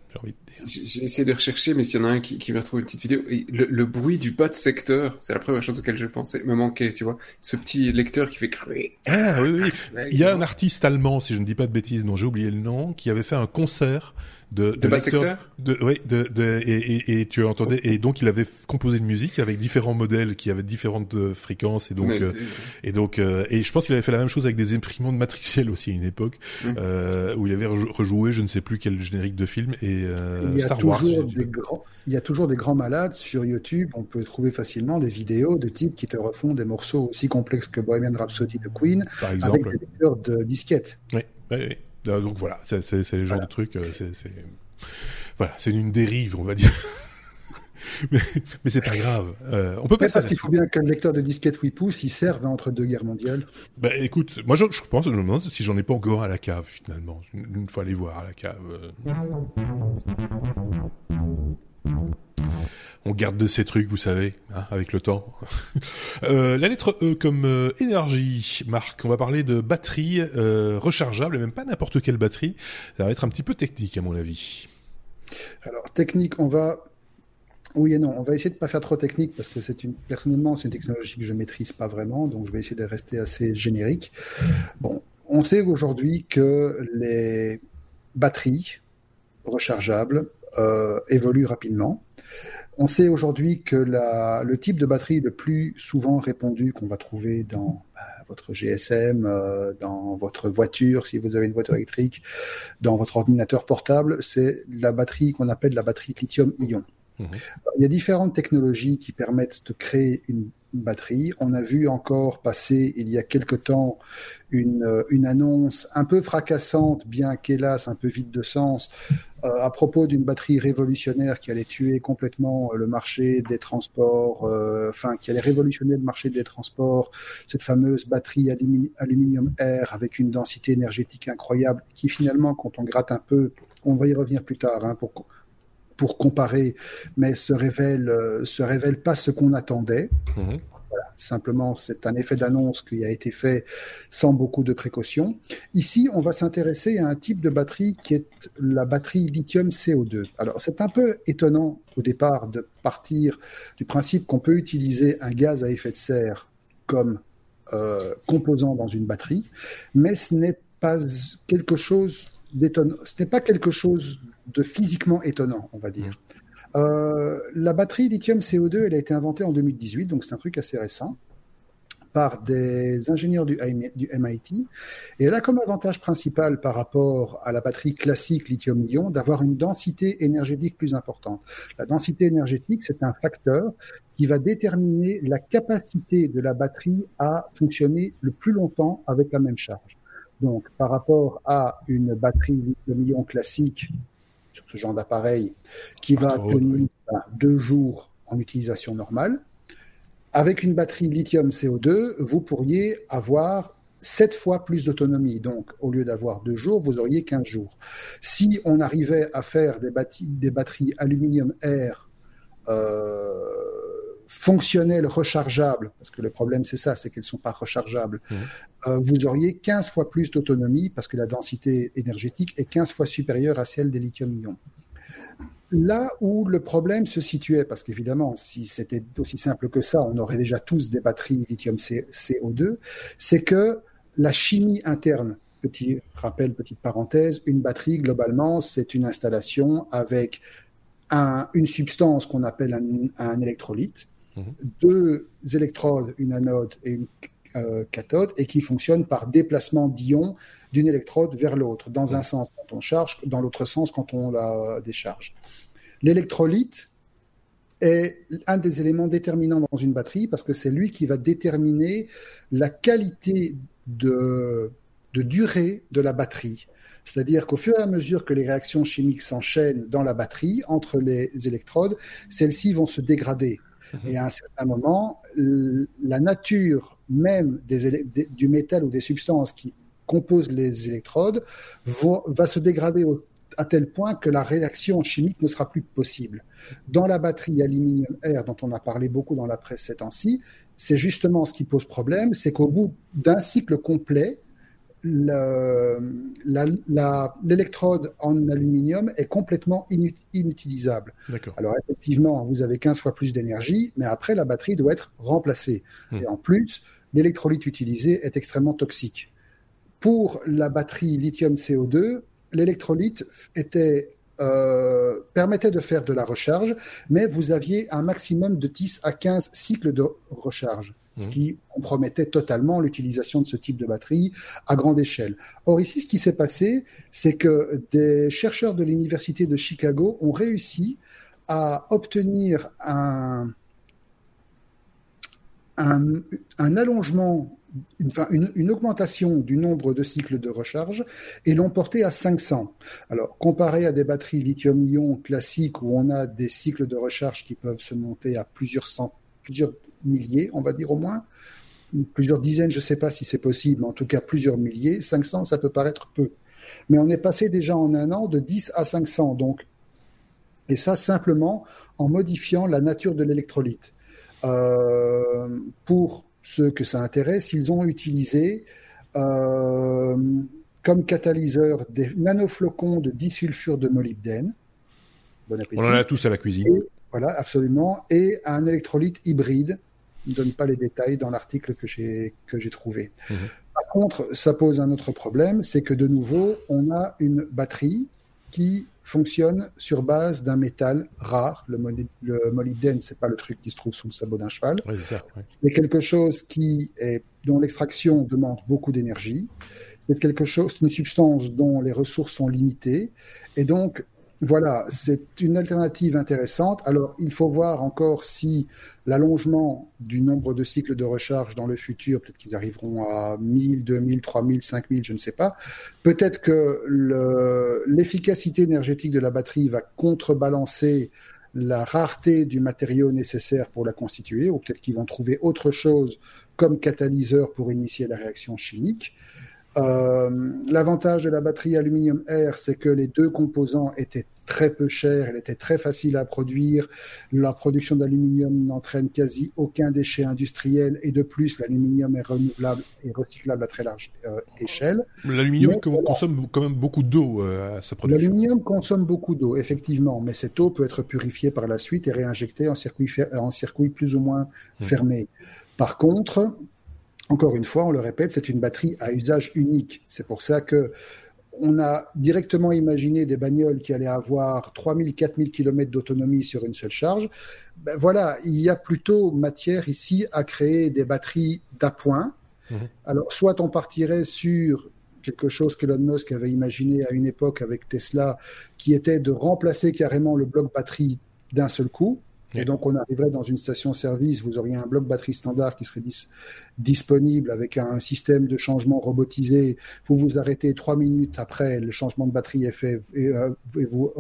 J'ai essayé de rechercher, mais s'il y en a un qui, qui m'a retrouvé une petite vidéo, le, bruit du bas de secteur, c'est la première chose auquel je pensais, me manquait, tu vois. Ce petit lecteur qui fait Ah oui, oui. Il y a un artiste allemand, si je ne dis pas de bêtises, dont j'ai oublié le nom, qui avait fait un concert de, de, de de, oui, de, de et, et, et, tu entendais et donc il avait composé une musique avec différents modèles qui avaient différentes euh, fréquences et donc euh, et donc euh, et je pense qu'il avait fait la même chose avec des imprimantes matricielles aussi à une époque euh, où il avait rejoué je ne sais plus quel générique de film et il y a Star Wars. Des grands, il y a toujours des grands malades sur YouTube. On peut trouver facilement des vidéos de types qui te refont des morceaux aussi complexes que Bohemian Rhapsody de Queen Par exemple. avec des lecteurs de disquettes. Oui, oui, oui. Euh, donc voilà, c'est le genre de truc. Euh, c'est voilà, c'est une dérive, on va dire. mais, mais c'est pas grave. Euh, on peut pas. Parce qu'il faut bien le lecteur de disquette 8 pouces, il serve entre deux guerres mondiales. Bah écoute, moi je, je pense, je me demande si j'en ai pas encore à la cave finalement. Une fois aller voir à la cave. Euh. On garde de ces trucs, vous savez, hein, avec le temps. euh, la lettre E comme euh, énergie, Marc. On va parler de batterie euh, rechargeable, même pas n'importe quelle batterie. Ça va être un petit peu technique, à mon avis. Alors, technique, on va oui et non. On va essayer de ne pas faire trop technique parce que c'est personnellement, c'est une technologie que je maîtrise pas vraiment, donc je vais essayer de rester assez générique. Bon, on sait aujourd'hui que les batteries rechargeables euh, évoluent rapidement. On sait aujourd'hui que la, le type de batterie le plus souvent répandu qu'on va trouver dans bah, votre GSM, euh, dans votre voiture, si vous avez une voiture électrique, dans votre ordinateur portable, c'est la batterie qu'on appelle la batterie lithium-ion. Mmh. Il y a différentes technologies qui permettent de créer une batterie. On a vu encore passer il y a quelque temps une, euh, une annonce un peu fracassante, bien qu'hélas un peu vide de sens, euh, à propos d'une batterie révolutionnaire qui allait tuer complètement euh, le marché des transports, enfin qui allait révolutionner le marché des transports, cette fameuse batterie aluminium air avec une densité énergétique incroyable, qui finalement, quand on gratte un peu, on va y revenir plus tard, hein, pour comparer, mais se révèle, euh, se révèle pas ce qu'on attendait. Mhm. Simplement, c'est un effet d'annonce qui a été fait sans beaucoup de précautions. Ici, on va s'intéresser à un type de batterie qui est la batterie lithium CO2. Alors, c'est un peu étonnant au départ de partir du principe qu'on peut utiliser un gaz à effet de serre comme euh, composant dans une batterie, mais ce n'est pas quelque chose d'étonnant. Ce n'est pas quelque chose de physiquement étonnant, on va dire. Mmh. Euh, la batterie lithium CO2, elle a été inventée en 2018, donc c'est un truc assez récent, par des ingénieurs du, MIT. Et elle a comme avantage principal par rapport à la batterie classique lithium-ion d'avoir une densité énergétique plus importante. La densité énergétique, c'est un facteur qui va déterminer la capacité de la batterie à fonctionner le plus longtemps avec la même charge. Donc, par rapport à une batterie lithium-ion classique ce genre d'appareil qui va tenir deux jours en utilisation normale. Avec une batterie lithium CO2, vous pourriez avoir sept fois plus d'autonomie. Donc, au lieu d'avoir deux jours, vous auriez 15 jours. Si on arrivait à faire des, des batteries aluminium-air euh, fonctionnelles, rechargeables, parce que le problème c'est ça, c'est qu'elles ne sont pas rechargeables, mmh. euh, vous auriez 15 fois plus d'autonomie parce que la densité énergétique est 15 fois supérieure à celle des lithium-ion. Là où le problème se situait, parce qu'évidemment, si c'était aussi simple que ça, on aurait déjà tous des batteries lithium CO2, c'est que la chimie interne, petit rappel, petite parenthèse, une batterie, globalement, c'est une installation avec une substance qu'on appelle un électrolyte, Deux électrodes, une anode et une euh, cathode, et qui fonctionnent par déplacement d'ions d'une électrode vers l'autre, dans un sens quand on charge, dans l'autre sens quand on la décharge. L'électrolyte est un des éléments déterminants dans une batterie parce que c'est lui qui va déterminer la qualité de durée de la batterie. C'est-à-dire qu'au fur et à mesure que les réactions chimiques s'enchaînent dans la batterie, entre les électrodes, celles-ci vont se dégrader. Et à un certain moment, la nature même du métal ou des substances qui composent les électrodes va, se dégrader à tel point que la réaction chimique ne sera plus possible. Dans la batterie aluminium-air dont on a parlé beaucoup dans la presse ces temps-ci, c'est justement ce qui pose problème, c'est qu'au bout d'un cycle complet, l'électrode en aluminium est complètement inutilisable. Alors effectivement, vous avez 15 fois plus d'énergie, mais après, la batterie doit être remplacée. Hmm. Et en plus, l'électrolyte utilisé est extrêmement toxique. Pour la batterie lithium-CO2, l'électrolyte était euh, permettait de faire de la recharge, mais vous aviez un maximum de 10 à 15 cycles de recharge ce mmh. qui compromettait totalement l'utilisation de ce type de batterie à grande échelle. Or ici, ce qui s'est passé, c'est que des chercheurs de l'université de Chicago ont réussi à obtenir un, un, allongement une, une, augmentation du nombre de cycles de recharge et l'ont porté à 500. Alors, comparé à des batteries lithium-ion classiques où on a des cycles de recharge qui peuvent se monter à plusieurs cent, plusieurs milliers, on va dire au moins, plusieurs dizaines, je ne sais pas si c'est possible, mais en tout cas plusieurs milliers, 500, ça peut paraître peu. Mais on est passé déjà en un an de 10 à 500, donc, et ça simplement en modifiant la nature de l'électrolyte. Euh, pour ceux que ça intéresse, ils ont utilisé euh, comme catalyseur des nanoflocons de disulfure de molybdène. Bon On en a tous à la cuisine. voilà, absolument. Et un électrolyte hybride. Ne donne pas les détails dans l'article que j'ai trouvé. Mhm. Par contre, ça pose un autre problème, c'est que de nouveau, on a une batterie qui fonctionne sur base d'un métal rare. Le, le molybdène, c'est pas le truc qui se trouve sous le sabot d'un cheval. c'est quelque chose qui est, dont l'extraction demande beaucoup d'énergie. C'est quelque chose, une substance dont les ressources sont limitées. Et donc, voilà, c'est une alternative intéressante. Alors, il faut voir encore si l'allongement du nombre de cycles de recharge dans le futur, peut-être qu'ils arriveront à 1000, 2000, 3000, 5000, je ne sais pas. Peut-être que l'efficacité énergétique de la batterie va contrebalancer la rareté du matériau nécessaire pour la constituer, ou peut-être qu'ils vont trouver autre chose comme catalyseur pour initier la réaction chimique. Euh, l'avantage de la batterie aluminium-air, c'est que les deux composants étaient très peu chers, elle était très facile à produire. La production d'aluminium n'entraîne quasi aucun déchet industriel et de plus, l'aluminium est renouvelable et recyclable à très large euh, échelle. L'aluminium consomme quand même beaucoup d'eau euh, à sa production. L'aluminium consomme beaucoup d'eau, effectivement, mais cette eau peut être purifiée par la suite et réinjectée en circuit, en circuit plus ou moins mmh. fermé. Par contre, encore une fois, on le répète, c'est une batterie à usage unique. C'est pour ça que on a directement imaginé des bagnoles qui allaient avoir 3000, 4000 km d'autonomie sur une seule charge. Ben voilà, il y a plutôt matière ici à créer des batteries d'appoint. Mhm. Alors, soit on partirait sur quelque chose qu'Elon Musk avait imaginé à une époque avec Tesla, qui était de remplacer carrément le bloc batterie d'un seul coup. Et donc, on arriverait dans une station-service, vous auriez un bloc batterie standard qui serait disponible avec un système de changement robotisé. Vous vous arrêtez trois minutes après, le changement de batterie est fait et, euh, vous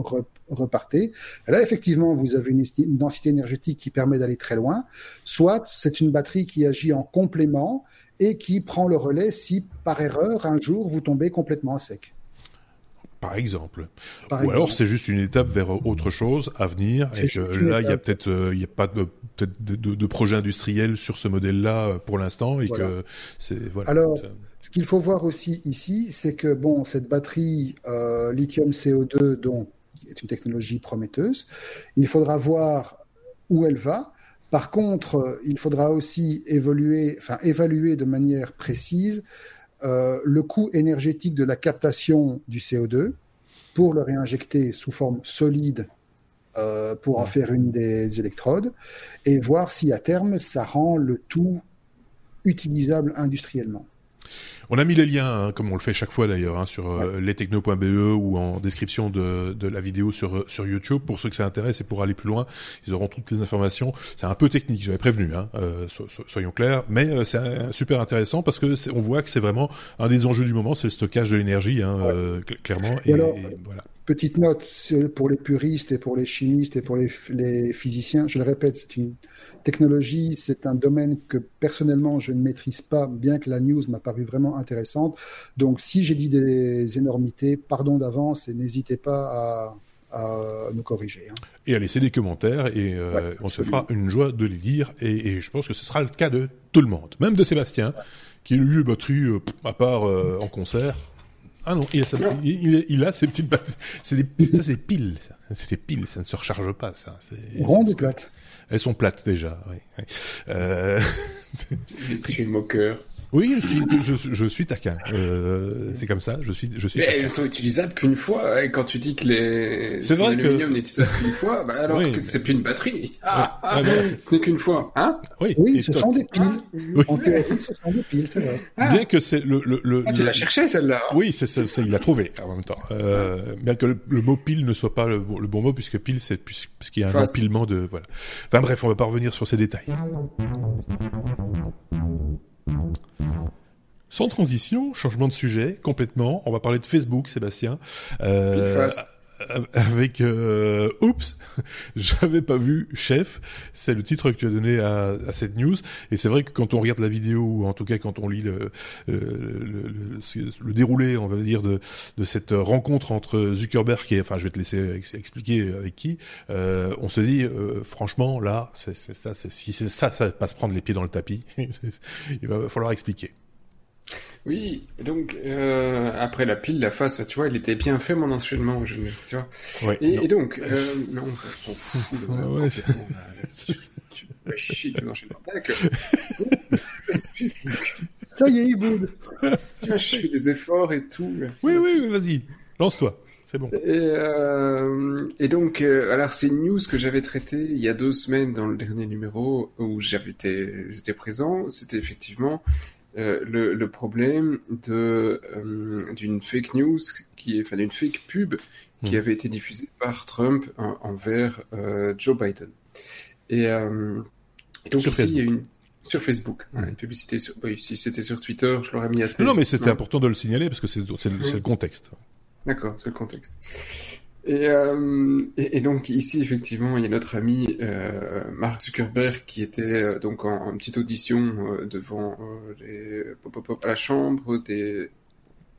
repartez. là, effectivement, vous avez une, une densité énergétique qui permet d'aller très loin. Soit c'est une batterie qui agit en complément et qui prend le relais si, par erreur, un jour, vous tombez complètement à sec. Par exemple. Ou alors c'est juste une étape vers autre chose à venir. Et que là, il y a peut-être, euh, il y a pas de, de, de, projet industriel sur ce modèle-là euh, pour l'instant, et que c'est voilà. Alors, ce qu'il faut voir aussi ici, c'est que bon, cette batterie euh, lithium CO2, donc est une technologie prometteuse, il faudra voir où elle va. Par contre, il faudra aussi évoluer, enfin évaluer de manière précise euh, le coût énergétique de la captation du CO2 pour le réinjecter sous forme solide euh, pour en faire une des électrodes et voir si à terme ça rend le tout utilisable industriellement. On a mis les liens, hein, comme on le fait chaque fois d'ailleurs, hein, sur euh, lestechno.be ou en description de, de la vidéo sur euh, sur YouTube. Pour ceux que ça intéresse et pour aller plus loin, ils auront toutes les informations. C'est un peu technique, j'avais prévenu, hein, euh, soyons clairs, mais euh, c'est super intéressant parce que on voit que c'est vraiment un des enjeux du moment, c'est le stockage de l'énergie, hein, clairement. Et, voilà. Petite note pour les puristes et pour les chimistes et pour les, les physiciens, je le répète, c'est une technologie, c'est un domaine que personnellement je ne maîtrise pas, bien que la news m'a paru vraiment intéressante. Donc si j'ai dit des énormités, pardon d'avance et n'hésitez pas à, à nous corriger. Hein. Et à laisser des commentaires et euh, on se fera une joie de les lire et, je pense que ce sera le cas de tout le monde, même de Sébastien qui lui batterie euh, à part euh, en concert. Ah non, il a, il, il, a ses petites c'est des, ça c'est des piles, c'est des piles, ça ne se recharge pas ça. Ronde ou plate elles sont plates déjà. Oui. Euh... je suis moqueur. Oui, je, je, suis taquin. Euh, c'est comme ça. Je suis, je suis. Mais elles sont utilisables qu'une fois. Et quand tu dis que les c'est vrai l'aluminium n'est utilisable qu'une fois, bah alors que c'est plus une batterie. Ah, ah, ce n'est qu'une fois, hein? Oui. Oui, ce sont des piles. En théorie, ce sont des piles, c'est vrai. Ah. Bien que c'est le le le. Ah, tu l'as cherché celle-là. Oui, c'est c'est il l'a trouvé en même temps. Euh, bien que le, mot pile ne soit pas le, bon mot puisque pile c'est puisqu'il y a un empilement de voilà. Enfin bref, on va pas revenir sur ces détails. Sans transition, changement de sujet complètement. On va parler de Facebook, Sébastien. Euh, avec euh, oups, j'avais pas vu chef. C'est le titre que tu as donné à, à cette news. Et c'est vrai que quand on regarde la vidéo, ou en tout cas quand on lit le, le, le, le déroulé, on va dire de, de cette rencontre entre Zuckerberg et, enfin, je vais te laisser expliquer avec qui. Euh, on se dit, euh, franchement, là, c'est ça, si c'est ça, ça va se prendre les pieds dans le tapis. il va falloir expliquer. Oui, donc euh, après la pile, la face, tu vois, il était bien fait mon enchaînement, je, tu vois. Ouais, et, et, donc, euh, non, on s'en fout. De ouais, ouais, tu fais chier tes enchaînements. Ça y est, il boude. Tu vois, je fais des efforts et tout. Oui, oui, vas-y, lance-toi. C'est bon. Et, euh, et donc, euh, alors c'est une news que j'avais traitée il y a deux semaines dans le dernier numéro où j'avais été, j'étais présent. C'était effectivement euh, le, le, problème de euh, d'une fake news qui enfin d'une fake pub qui hmm. avait été diffusée par Trump en, envers euh, Joe Biden. Et, euh, donc sur ici, Facebook. il y a une sur Facebook, voilà, une publicité sur. Oui, si c'était sur Twitter, je l'aurais mis à tête. Non, mais c'était important de le signaler parce que c'est le, le contexte. D'accord, c'est le contexte. Et, euh, et, donc ici effectivement il y a notre ami euh, Mark Zuckerberg qui était euh, donc en, petite audition euh, devant euh, les, pop, à la chambre des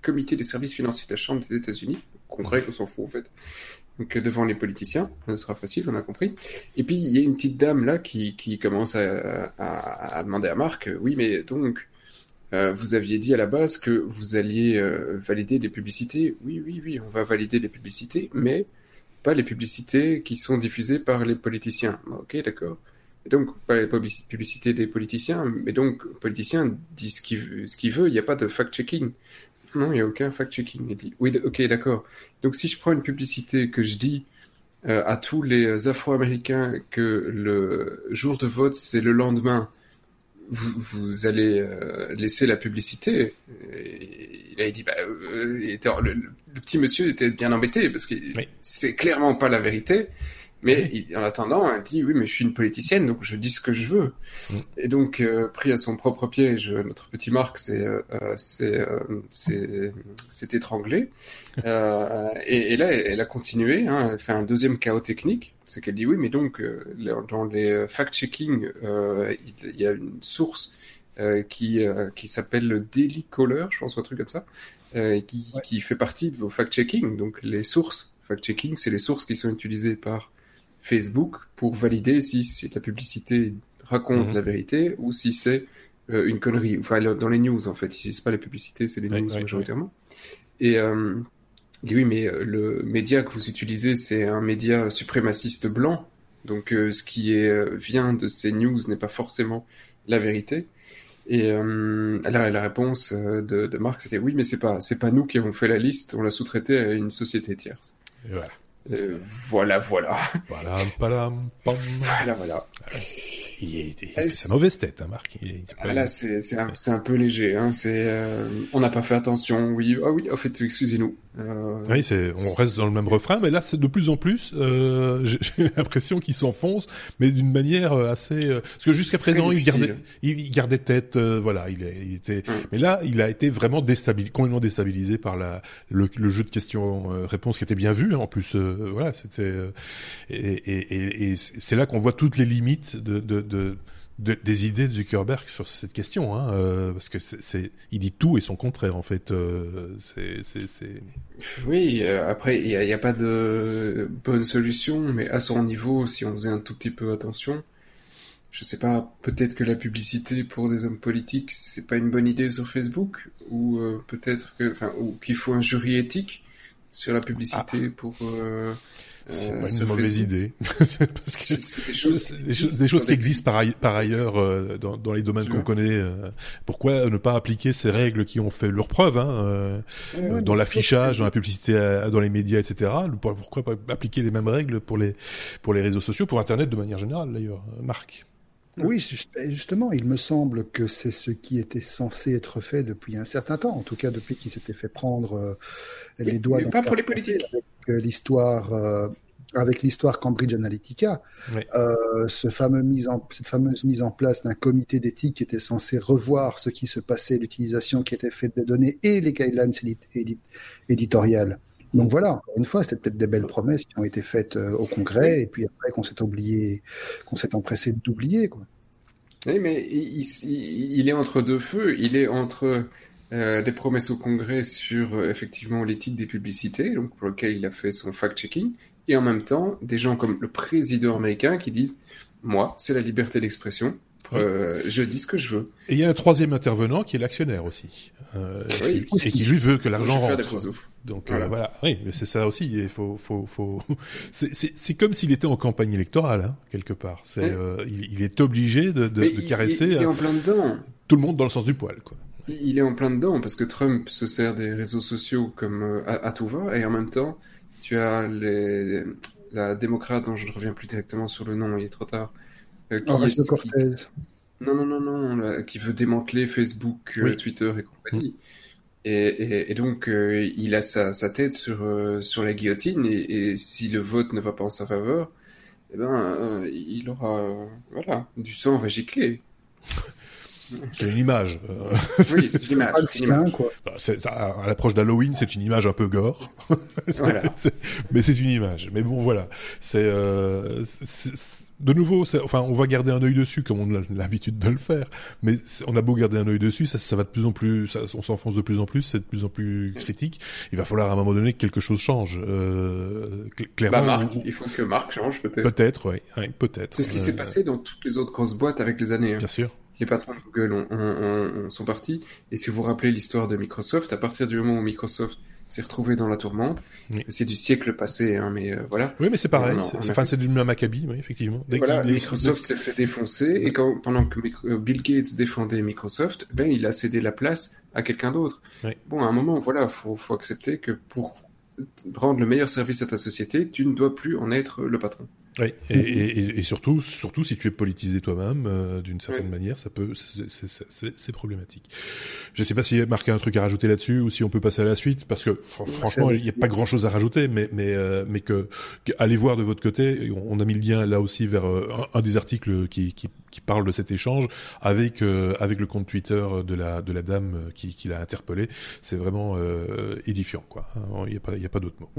comités des services financiers de la Chambre des États-Unis, congrès on s'en fout en fait, donc devant les politiciens, ce sera facile, on a compris. Et puis il y a une petite dame là qui, qui commence à, à, à demander à Marc, oui mais donc euh, vous aviez dit à la base que vous alliez euh, valider les publicités. Oui, oui, oui, on va valider les publicités, mais pas les publicités qui sont diffusées par les politiciens. Ok, d'accord. donc, pas les publicités des politiciens, mais donc, le politicien dit ce qu'il qu'il veut, il n'y a pas de fact-checking. Non, il n'y a aucun fact-checking. Il dit, oui, ok, d'accord. Donc, si je prends une publicité que je dis euh, à tous les Afro-Américains que le jour de vote, c'est le lendemain, vous, vous allez euh, laisser la publicité. Et il a dit, bah, euh, il était, le, le, petit monsieur était bien embêté parce que oui. c'est clairement pas la vérité. Mais oui. il, en attendant, elle dit oui, mais je suis une politicienne, donc je dis ce que je veux. Et donc, euh, pris à son propre piège, notre petit Marc s'est euh, s'est étranglé. euh, et, et, là, elle a continué. Hein, elle fait un deuxième chaos technique c'est qu'elle dit oui, mais donc euh, dans les fact-checking, euh, il y a une source euh, qui, qui s'appelle le Daily Caller, je pense, un truc comme ça, qui, ouais. qui fait partie de vos fact-checking. Donc les sources fact-checking, c'est les sources qui sont utilisées par Facebook pour valider si, si la publicité raconte mmh. la vérité ou si c'est euh, une connerie. Enfin, dans les news, en fait. Ici, c'est pas les publicités, c'est les news majoritairement. Et, euh, dit oui, mais euh, le média que vous utilisez, c'est un média suprémaciste blanc. Donc euh, ce qui est, euh, vient de ces news n'est pas forcément la vérité. Et euh, la, la réponse de, de Marc, c'était oui, mais c'est pas c'est pas nous qui avons fait la liste, on l'a sous-traité à une société tierce. Et voilà. Euh, voilà, voilà. Voilà, palam, pam. Voilà, voilà. Il est, il, c'est mauvaise tête, hein, Marc. Il est, ah, là, c'est, c'est, un, c'est un peu léger. Hein. C'est, euh, on n'a pas fait attention. Oui, ah oui, en fait, excusez-nous. Euh... Oui, c'est, on reste dans le même refrain, mais là, c'est de plus en plus. Euh, j'ai, l'impression qu'il s'enfonce, mais d'une manière assez. Euh, parce que jusqu'à présent, il gardait, il, gardait tête. Euh, voilà, il, était. Hum. Mais là, il a été vraiment déstabilisé, complètement déstabilisé par la le, le jeu de questions-réponses qui était bien vu. Hein, en plus, voilà, c'était. Et, et, et, et, c'est là qu'on voit toutes les limites de, de de, de, des idées de Zuckerberg sur cette question, hein, euh, parce que c'est, il dit tout et son contraire en fait. Euh, c'est, Oui, euh, après il n'y a, a, pas de bonne solution, mais à son niveau, si on faisait un tout petit peu attention, je sais pas, peut-être que la publicité pour des hommes politiques c'est pas une bonne idée sur Facebook, ou peut-être que, enfin, ou qu'il faut un jury éthique sur la publicité ah. pour c'est euh, pas une mauvaise idée. Parce que c'est des choses, des choses, des choses qui existent par, ailleurs, par ailleurs euh, dans, dans, les domaines qu'on connaît. Euh, pourquoi ne pas appliquer ces règles qui ont fait leur preuve hein, euh, ouais, dans l'affichage, dans la publicité, dans les médias, etc. Pourquoi pas appliquer les mêmes règles pour les pour les réseaux sociaux, pour Internet de manière générale d'ailleurs, Marc? Oui, justement, il me semble que c'est ce qui était censé être fait depuis un certain temps, en tout cas depuis qu'il s'était fait prendre euh, les doigts. Mais pas pour les politiques. L'histoire euh, avec l'histoire Cambridge Analytica, euh, ce fameux mise en, cette fameuse mise en place d'un comité d'éthique qui était censé revoir ce qui se passait, l'utilisation qui était faite des données et les guidelines éditoriales. Donc voilà, encore une fois, c'était peut-être des belles promesses qui ont été faites euh, au Congrès et puis après qu'on s'est oublié, qu'on s'est empressé d'oublier. Oui, mais il, est entre deux feux. Il est entre euh, des promesses au Congrès sur euh, effectivement l'éthique des publicités, donc pour lequel il a fait son fact-checking, et en même temps des gens comme le président américain qui disent moi, c'est la liberté d'expression. Euh, je dis ce que je veux. Et il y a un troisième intervenant qui est l'actionnaire aussi, euh, et qui lui veut que l'argent rentre. Donc euh, voilà. oui, mais c'est ça aussi. Il faut, faut, faut... c'est comme s'il était en campagne électorale hein, quelque part. C'est, il, est obligé de, de, de caresser. Il, est en plein dedans. Tout le monde dans le sens du poil, quoi. Il est en plein dedans parce que Trump se sert des réseaux sociaux comme à, tout va et en même temps tu as les, la démocrate dont je ne reviens plus directement sur le nom, il est trop tard. Euh, qui, est, Cortez. Non, non, non, non, qui veut démanteler Facebook, euh, Twitter et compagnie. Mm. Et, et, donc, euh, il a sa, tête sur, sur la guillotine, et, si le vote ne va pas en sa faveur, eh ben, il aura voilà, du sang va gicler. C'est une image. Oui, c'est une image. Bah, à, l'approche d'Halloween, c'est une image un peu gore. voilà. mais c'est une image. Mais bon, voilà. C'est de nouveau, enfin, on va garder un œil dessus comme on a l'habitude de le faire, mais on a beau garder un œil dessus, ça, ça va de plus en plus, ça, on s'enfonce de plus en plus, c'est de plus en plus critique. Il va falloir à un moment donné que quelque chose change. Euh, clairement. Bah, il faut que Marc change peut-être. Peut-être, oui, peut-être. C'est ce qui s'est euh, passé dans toutes les autres grosses boîtes avec les années. Hein. Bien sûr. Les patrons de Google sont partis. Et si vous vous rappelez l'histoire de Microsoft, à partir du moment où Microsoft s'est retrouvé dans la tourmente. C'est du siècle passé, hein, mais euh, voilà. Oui, mais c'est pareil. Enfin, c'est du même acabit, oui, effectivement. voilà, Microsoft s'est fait défoncer et quand pendant que euh, Bill Gates défendait Microsoft, ben il a cédé la place à quelqu'un d'autre. Bon, à un moment, voilà, faut faut accepter que pour rendre le meilleur service à ta société, tu ne dois plus en être le patron. Oui, et, et, surtout, surtout si tu es politisé toi-même, euh, d'une certaine manière, ça peut, c'est problématique. Je ne sais pas si Marc a un truc à rajouter là-dessus ou si on peut passer à la suite, parce que franchement, il n'y a pas grand-chose à rajouter, mais mais euh, mais que, allez voir de votre côté. On, a mis le lien là aussi vers euh, un, des articles qui, qui, qui parle de cet échange avec avec le compte Twitter de la de la dame qui, qui l'a interpellé. C'est vraiment édifiant, quoi. Il n'y a pas il a pas d'autre mot.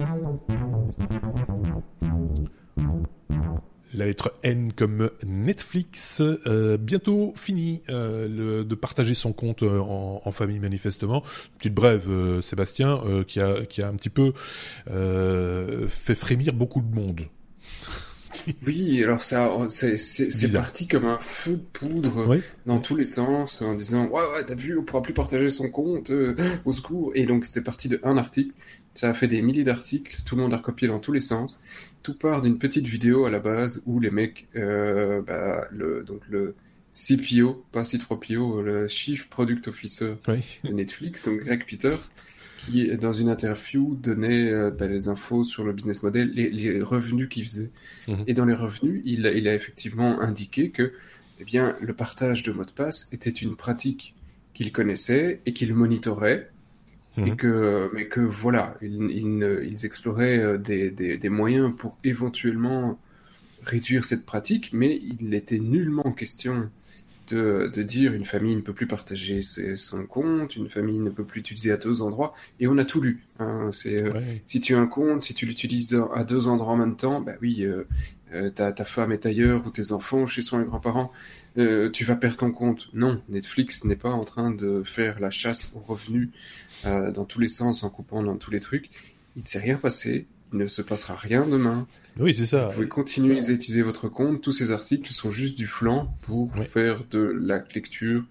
La lettre N comme Netflix, euh, bientôt fini euh, de partager son compte euh, en, famille manifestement. Petite brève, Sébastien, qui a qui a un petit peu fait frémir beaucoup de monde. Oui, alors ça, c'est parti comme un feu de poudre dans tous les sens, en disant ouais ouais t'as vu, on pourra plus partager son compte, au secours. Et donc c'était parti de un article, ça a fait des milliers d'articles, tout le monde a recopié dans tous les sens tout part d'une petite vidéo à la base où les mecs, euh, bah, le, donc le CPO, pas C3PO, le Chief Product Officer de Netflix, donc Greg Peters, qui dans une interview donnait euh, bah, les infos sur le business model, les, revenus qu'il faisait. Mhm. Et dans les revenus, il, il a effectivement indiqué que eh bien, le partage de mots de passe était une pratique qu'il connaissait et qu'il monitorait et mhm. que, mais que voilà, ils, ils, exploraient euh, des, des, des, moyens pour éventuellement réduire cette pratique, mais il n'était nullement question de, de, dire une famille ne peut plus partager son compte, une famille ne peut plus utiliser à deux endroits, et on a tout lu. Hein, c'est euh, si tu as un compte, si tu l'utilises à deux endroits en même temps, bah oui, euh, euh ta, ta, femme est ailleurs ou tes enfants chez son grands-parents, euh, tu vas perdre ton compte. Non, Netflix n'est pas en train de faire la chasse aux revenus euh, dans tous les sens, en coupant dans tous les trucs. Il ne s'est rien passé, il ne se passera rien demain. Oui, c'est ça. Vous pouvez continuer à utiliser votre compte. Tous ces articles sont juste du flanc pour faire de la lecture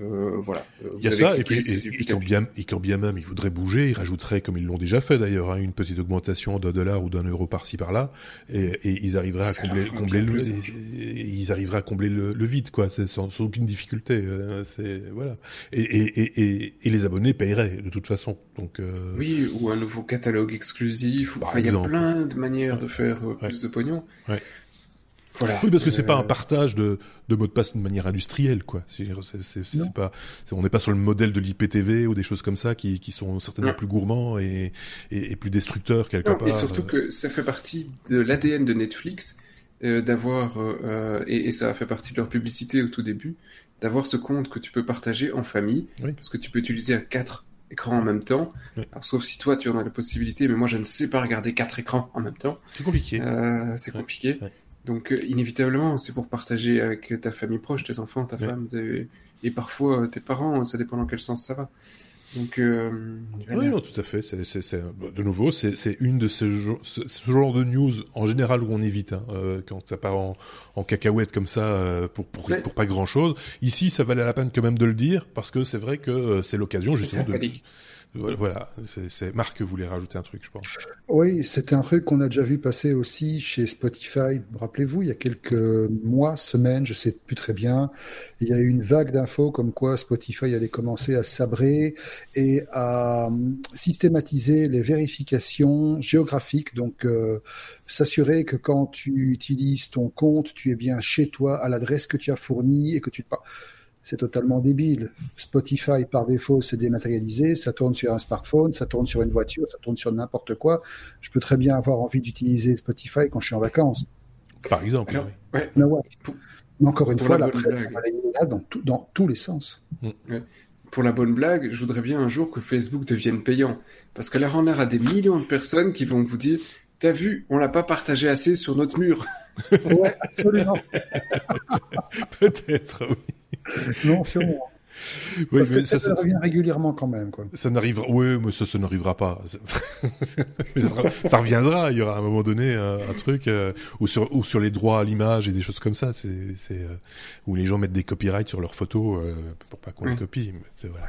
euh, voilà. Il y a ça, et, puis, quand bien, et quand bien même ils voudraient bouger, ils rajouteraient, comme ils l'ont déjà fait d'ailleurs, hein, une petite augmentation d'un dollar ou d'un euro par-ci par-là, et, et, ils arriveraient à combler, combler le, ils arriveraient à combler le, le vide, quoi. Sans, sans, aucune difficulté. Euh, c'est voilà. Et, les abonnés paieraient de toute façon. Donc. Euh... Oui, ou un nouveau catalogue exclusif. Enfin, il y a plein de manières de faire euh, plus de pognon. Ouais Voilà. Oui, parce que c'est pas un partage de, de mots de passe de manière industrielle, quoi. C'est pas, on n'est pas sur le modèle de l'IPTV ou des choses comme ça qui, qui sont certainement plus gourmands et, et, plus destructeurs quelque part. Et surtout que ça fait partie de l'ADN de Netflix euh, d'avoir euh, et, et, ça fait partie de leur publicité au tout début d'avoir ce compte que tu peux partager en famille parce que tu peux utiliser à quatre écrans en même temps. Alors, sauf si toi tu en as la possibilité, mais moi je ne sais pas regarder quatre écrans en même temps. C'est compliqué. Euh, c'est compliqué. Donc euh, inévitablement, c'est pour partager avec ta famille proche, tes enfants, ta femme, et parfois euh, tes parents. Ça dépend dans quel sens ça va. Donc, euh, oui, non, tout à fait. C'est, c'est, c'est, de nouveau, c'est, une de ces ce, ce, genre de news en général où on évite hein, euh, quand ça part en, en cacahuète comme ça pour pas grand chose. Ici, ça valait la peine quand même de le dire parce que c'est vrai que c'est l'occasion justement de, voilà, c'est Marc voulait rajouter un truc, je pense. Oui, c'était un truc qu'on a déjà vu passer aussi chez Spotify. Rappelez-vous, il y a quelques mois, semaines, je sais plus très bien, il y a eu une vague d'infos comme quoi Spotify allait commencer à sabrer et à hum, systématiser les vérifications géographiques, donc euh, s'assurer que quand tu utilises ton compte, tu es bien chez toi à l'adresse que tu as fournie et que tu c'est totalement débile. Spotify, par défaut, c'est dématérialisé, ça tourne sur un smartphone, ça tourne sur une voiture, ça tourne sur n'importe quoi. Je peux très bien avoir envie d'utiliser Spotify quand je suis en vacances. Par exemple. Mais, encore une fois, la, là dans, dans, tous les sens. Mm. Pour la bonne blague, je voudrais bien un jour que Facebook devienne payant. Parce que là, on a des millions de personnes qui vont vous dire T'as vu, on l'a pas partagé assez sur notre mur. ouais, absolument. Peut-être, oui. non, sûrement. Oui, mais ça, ça, revient régulièrement quand même. Quoi. Ça n'arrivera, oui, mais ça, ça n'arrivera pas. ça, reviendra. Il y aura à un moment donné euh, un, truc euh, ou sur ou sur les droits à l'image et des choses comme ça. C'est c'est euh, où les gens mettent des copyrights sur leurs photos pour pas qu'on les copie. C'est voilà.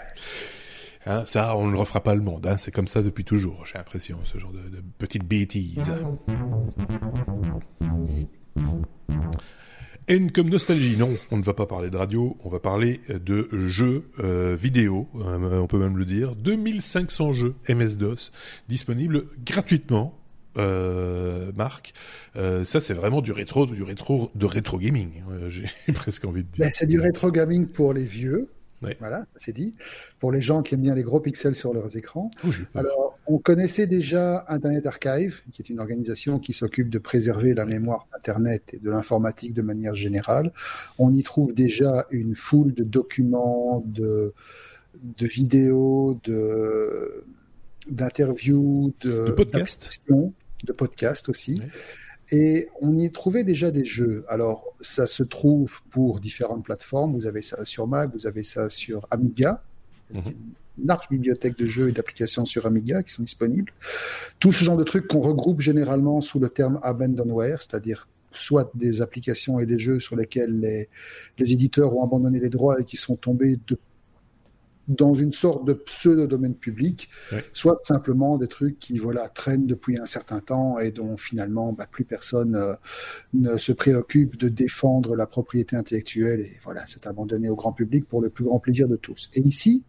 Hein, ça, on ne le refera pas le monde. Hein, c'est comme ça depuis toujours. J'ai l'impression, ce genre de, de petites bêtises. N comme nostalgie, non, on ne va pas parler de radio, on va parler de jeux euh, vidéo, euh, on peut même le dire. 2500 jeux MS-DOS disponibles gratuitement. Euh, Marc, euh, ça c'est vraiment du rétro, du rétro, de rétro gaming. Euh, j'ai presque envie de dire. Ben, c'est du rétro gaming pour les vieux, voilà, c'est dit. Pour les gens qui aiment bien les gros pixels sur leurs écrans. Alors, on connaissait déjà Internet Archive, qui est une organisation qui s'occupe de préserver la mémoire Internet et de l'informatique de manière générale. On y trouve déjà une foule de documents, de, de vidéos, de d'interviews, de, de podcasts, de podcasts aussi. Et on y trouvait déjà des jeux. Alors, ça se trouve pour différentes plateformes. Vous avez ça sur Mac, vous avez ça sur Amiga. Mhm. Une large bibliothèque de jeux et d'applications sur Amiga qui sont disponibles. Tout ce genre de trucs qu'on regroupe généralement sous le terme abandonware, c'est-à-dire soit des applications et des jeux sur lesquels les, les éditeurs ont abandonné les droits et qui sont tombés de dans une sorte de pseudo-domaine public, soit simplement des trucs qui voilà traînent depuis un certain temps et dont finalement bah, plus personne euh, ne se préoccupe de défendre la propriété intellectuelle et voilà, c'est abandonné au grand public pour le plus grand plaisir de tous. Et ici,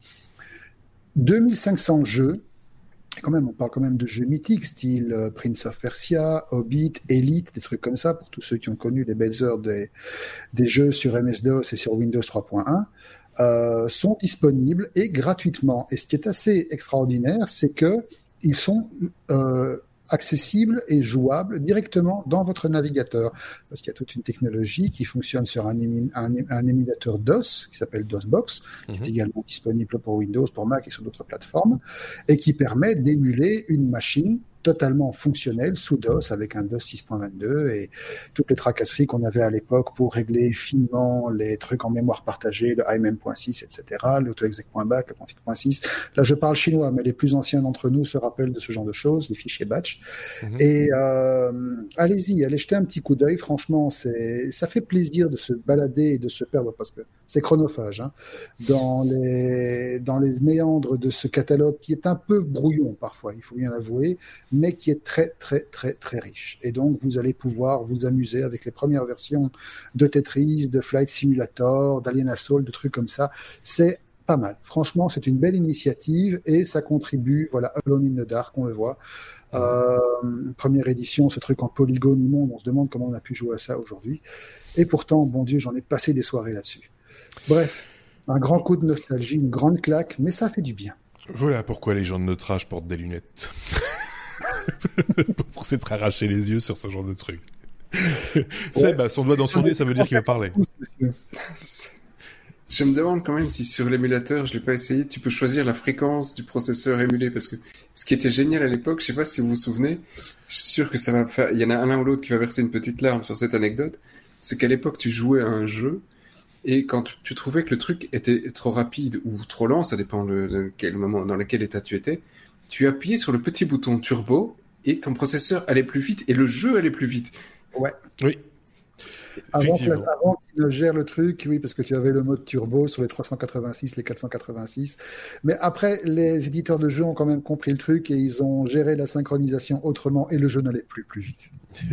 2500 jeux, quand même, on parle quand même de jeux mythiques, style euh, Prince of Persia, Hobbit, Elite, des trucs comme ça, pour tous ceux qui ont connu les belles heures des, des jeux sur MS-DOS et sur Windows 3.1. Euh, sont disponibles et gratuitement. Et ce qui est assez extraordinaire, c'est que ils sont euh, accessibles et jouables directement dans votre navigateur. Parce qu'il y a toute une technologie qui fonctionne sur un, un, émulateur DOS qui s'appelle DOSBox, qui est mhm. également disponible pour Windows, pour Mac et sur d'autres plateformes, et qui permet d'émuler une machine totalement fonctionnel sous DOS avec un DOS 6.22 et toutes les tracasseries qu'on avait à l'époque pour régler finement les trucs en mémoire partagée, le IMM.6, etc., l'autoexec.back, le config.6. Là, je parle chinois, mais les plus anciens d'entre nous se rappellent de ce genre de choses, les fichiers batch. Mhm. Et euh, allez-y, allez jeter un petit coup d'œil. Franchement, c'est ça fait plaisir de se balader et de se perdre parce que c'est chronophage hein, dans les dans les méandres de ce catalogue qui est un peu brouillon parfois, il faut bien avouer mais qui est très très très très riche. Et donc vous allez pouvoir vous amuser avec les premières versions de Tetris, de Flight Simulator, d'Alien Assault, de trucs comme ça. C'est pas mal. Franchement, c'est une belle initiative et ça contribue, voilà, Alone in the Dark, on le voit, Euh, première édition, ce truc en polygone immonde, on se demande comment on a pu jouer à ça aujourd'hui. Et pourtant, bon Dieu, j'en ai passé des soirées là-dessus. Bref, un grand coup de nostalgie, une grande claque, mais ça fait du bien. Voilà pourquoi les gens de notre âge portent des lunettes. pour s'être arraché les yeux sur ce genre de truc. C'est bah, son doigt dans son nez, ça veut dire qu'il va parler. Je me demande quand même si sur l'émulateur, je l'ai pas essayé, tu peux choisir la fréquence du processeur émulé parce que ce qui était génial à l'époque, je sais pas si vous vous souvenez, je suis sûr que ça va faire, il y en a un ou l'autre qui va verser une petite larme sur cette anecdote, c'est qu'à l'époque tu jouais à un jeu et quand tu, trouvais que le truc était trop rapide ou trop lent, ça dépend de, quel moment, dans lequel état tu étais, tu appuyais sur le petit bouton turbo et ton processeur allait plus vite et le jeu allait plus vite. Ouais. Oui. Avant, qu'il ne gère le truc, oui, parce que tu avais le mode turbo sur les 386, les 486. Mais après, les éditeurs de jeux ont quand même compris le truc et ils ont géré la synchronisation autrement et le jeu n'allait plus plus vite.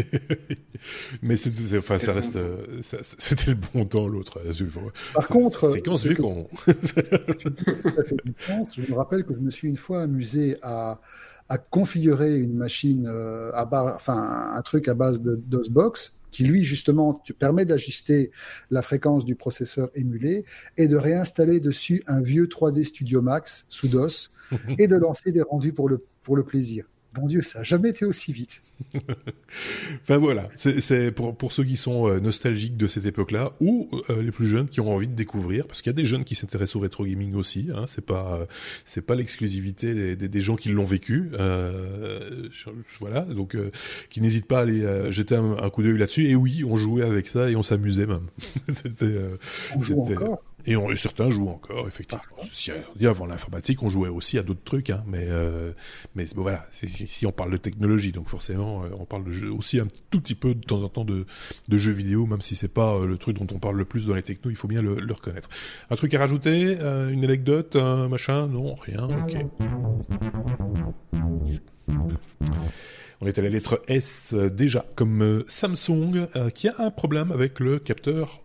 Mais enfin, ça reste, c'était le bon temps l'autre. Par contre, c'est qu'on. Je me rappelle que je me suis une fois amusé à à configurer une machine euh, à enfin un truc à base de DOSBox qui lui justement te permet d'ajuster la fréquence du processeur émulé et de réinstaller dessus un vieux 3D Studio Max sous DOS et de lancer des rendus pour le, pour le plaisir. Bon Dieu, ça n'a jamais été aussi vite. enfin voilà, c'est pour, pour ceux qui sont euh, nostalgiques de cette époque-là ou euh, les plus jeunes qui ont envie de découvrir, parce qu'il y a des jeunes qui s'intéressent au rétro gaming aussi. Hein, c'est pas c'est pas l'exclusivité des, des, gens qui l'ont vécu. Euh, voilà, donc euh, qui n'hésitent pas à aller jeter un, coup d'œil là-dessus. Et oui, on jouait avec ça et on s'amusait même. c'était c'était et, on, certains jouent encore, effectivement. Si, avant l'informatique, on jouait aussi à d'autres trucs, hein, mais euh, mais bon, voilà, si on parle de technologie, donc forcément, euh, on parle de jeu, aussi un tout petit peu de temps en temps de, de jeux vidéo, même si c'est pas euh, le truc dont on parle le plus dans les technos, il faut bien le, le reconnaître. Un truc à rajouter, une anecdote, un machin, non, rien, ok. On est à la lettre S déjà, comme Samsung, qui a un problème avec le capteur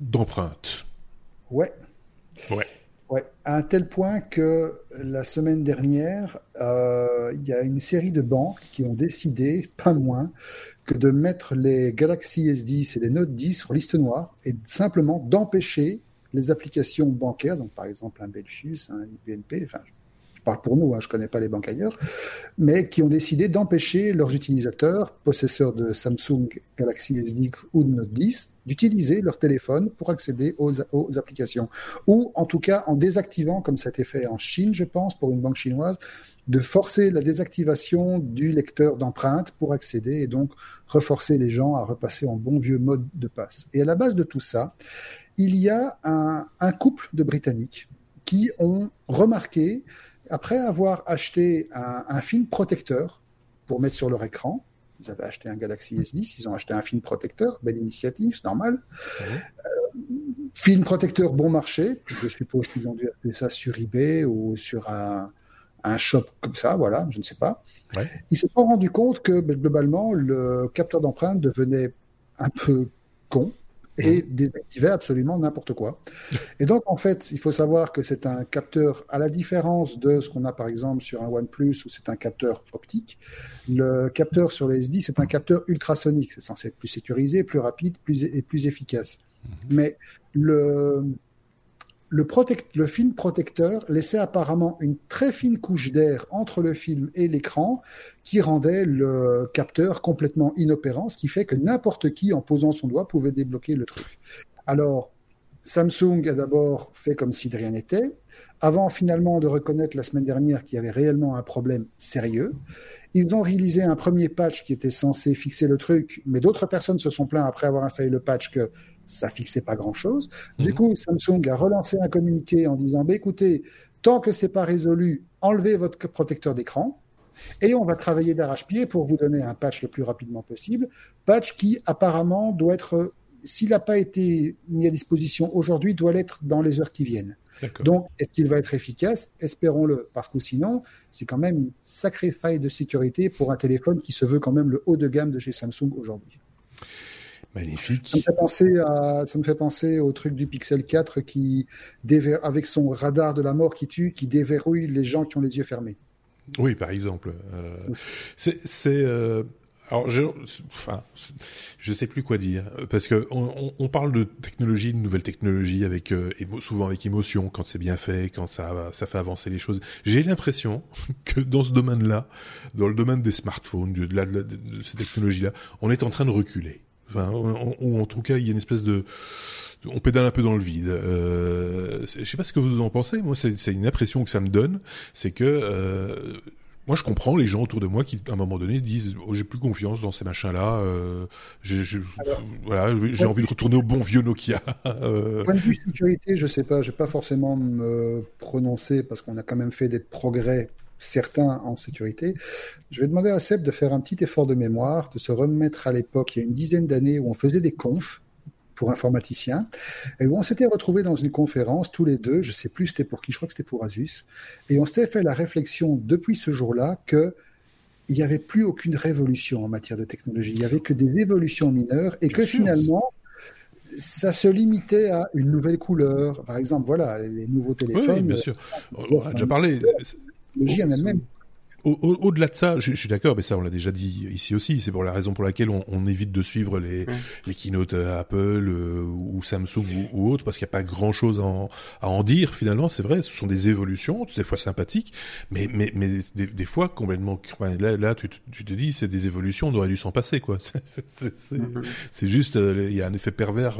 d'empreinte. Ouais. Ouais. Ouais, à un tel point que la semaine dernière, euh, il y a une série de banques qui ont décidé, pas moins, que de mettre les Galaxy S10 et les Note 10 sur liste noire et simplement d'empêcher les applications bancaires, donc par exemple un Belfius, un BNP, enfin parle pour nous, hein, je ne connais pas les banques ailleurs, mais qui ont décidé d'empêcher leurs utilisateurs, possesseurs de Samsung Galaxy S10 ou de Note 10, d'utiliser leur téléphone pour accéder aux, applications. Ou en tout cas en désactivant, comme ça a été fait en Chine, je pense, pour une banque chinoise, de forcer la désactivation du lecteur d'empreintes pour accéder et donc reforcer les gens à repasser en bon vieux mode de passe. Et à la base de tout ça, il y a un, un couple de Britanniques qui ont remarqué après avoir acheté un, film protecteur pour mettre sur leur écran, ils avaient acheté un Galaxy S10, ils ont acheté un film protecteur, belle initiative, c'est normal. Euh, film protecteur bon marché, je suppose qu'ils ont dû acheter ça sur eBay ou sur un, shop comme ça, voilà, je ne sais pas. Ils se sont rendus compte que ben, globalement, le capteur d'empreinte devenait un peu con et désactiver absolument n'importe quoi. Et donc, en fait, il faut savoir que c'est un capteur, à la différence de ce qu'on a par exemple sur un OnePlus où c'est un capteur optique, le capteur sur les SD, c'est un capteur ultrasonique. C'est censé être plus sécurisé, plus rapide plus et plus efficace. Mmh. Mais le, le, film protecteur laissait apparemment une très fine couche d'air entre le film et l'écran qui rendait le capteur complètement inopérant, ce qui fait que n'importe qui, en posant son doigt, pouvait débloquer le truc. Alors, Samsung a d'abord fait comme si de rien n'était, avant finalement de reconnaître la semaine dernière qu'il y avait réellement un problème sérieux. Ils ont réalisé un premier patch qui était censé fixer le truc, mais d'autres personnes se sont plaints après avoir installé le patch que ça fixait pas grand-chose. Du mhm. coup, Samsung a relancé un communiqué en disant bah, écoutez, tant que c'est pas résolu, enlevez votre protecteur d'écran. Et on va travailler d'arrache-pied pour vous donner un patch le plus rapidement possible. Patch qui apparemment doit être, s'il n'a pas été mis à disposition aujourd'hui, doit l'être dans les heures qui viennent. Donc, est-ce qu'il va être efficace? Espérons-le, parce que sinon, c'est quand même une sacrée faille de sécurité pour un téléphone qui se veut quand même le haut de gamme de chez Samsung aujourd'hui. Magnifique. Ça me fait penser à, ça me fait penser au truc du Pixel 4 qui avec son radar de la mort qui tue, qui déverrouille les gens qui ont les yeux fermés. Oui, par exemple. c'est alors, je, enfin, je sais plus quoi dire parce que on, on parle de technologie, de nouvelles technologies avec euh, souvent avec émotion quand c'est bien fait, quand ça ça fait avancer les choses. J'ai l'impression que dans ce domaine-là, dans le domaine des smartphones, de, de, de, ces technologies-là, on est en train de reculer. Enfin, ou en tout cas, il y a une espèce de on pédale un peu dans le vide. Euh, je sais pas ce que vous en pensez. Moi, c'est une impression que ça me donne, c'est que euh, moi, je comprends les gens autour de moi qui, à un moment donné, disent oh, j'ai plus confiance dans ces machins-là. Euh, j'ai voilà, j'ai envie de retourner au bon vieux Nokia. euh... Point de vue sécurité, je sais pas, je vais pas forcément me prononcer parce qu'on a quand même fait des progrès certains en sécurité. Je vais demander à Seb de faire un petit effort de mémoire, de se remettre à l'époque, il y a une dizaine d'années, où on faisait des confs pour informaticiens, et où on s'était retrouvés dans une conférence tous les deux, je sais plus c'était pour qui, je crois que c'était pour Asus, et on s'était fait la réflexion depuis ce jour-là que il n'y avait plus aucune révolution en matière de technologie, il n'y avait que des évolutions mineures, et que finalement, ça se limitait à une nouvelle couleur. Par exemple, voilà, les nouveaux téléphones. Oui, bien sûr. On a déjà parlé. La en elle-même au-delà de ça, je, suis d'accord, mais ça on l'a déjà dit ici aussi. C'est pour la raison pour laquelle on, évite de suivre les, les keynotes euh, Apple euh, ou Samsung ou, ou autres, parce qu'il n'y a pas grand-chose à, en dire finalement. C'est vrai, ce sont des évolutions, des fois sympathiques, mais mais mais des, fois complètement. Là, là, tu, te dis, c'est des évolutions, on aurait dû s'en passer, quoi. Mm-hmm. C'est juste, euh, il y a un effet pervers.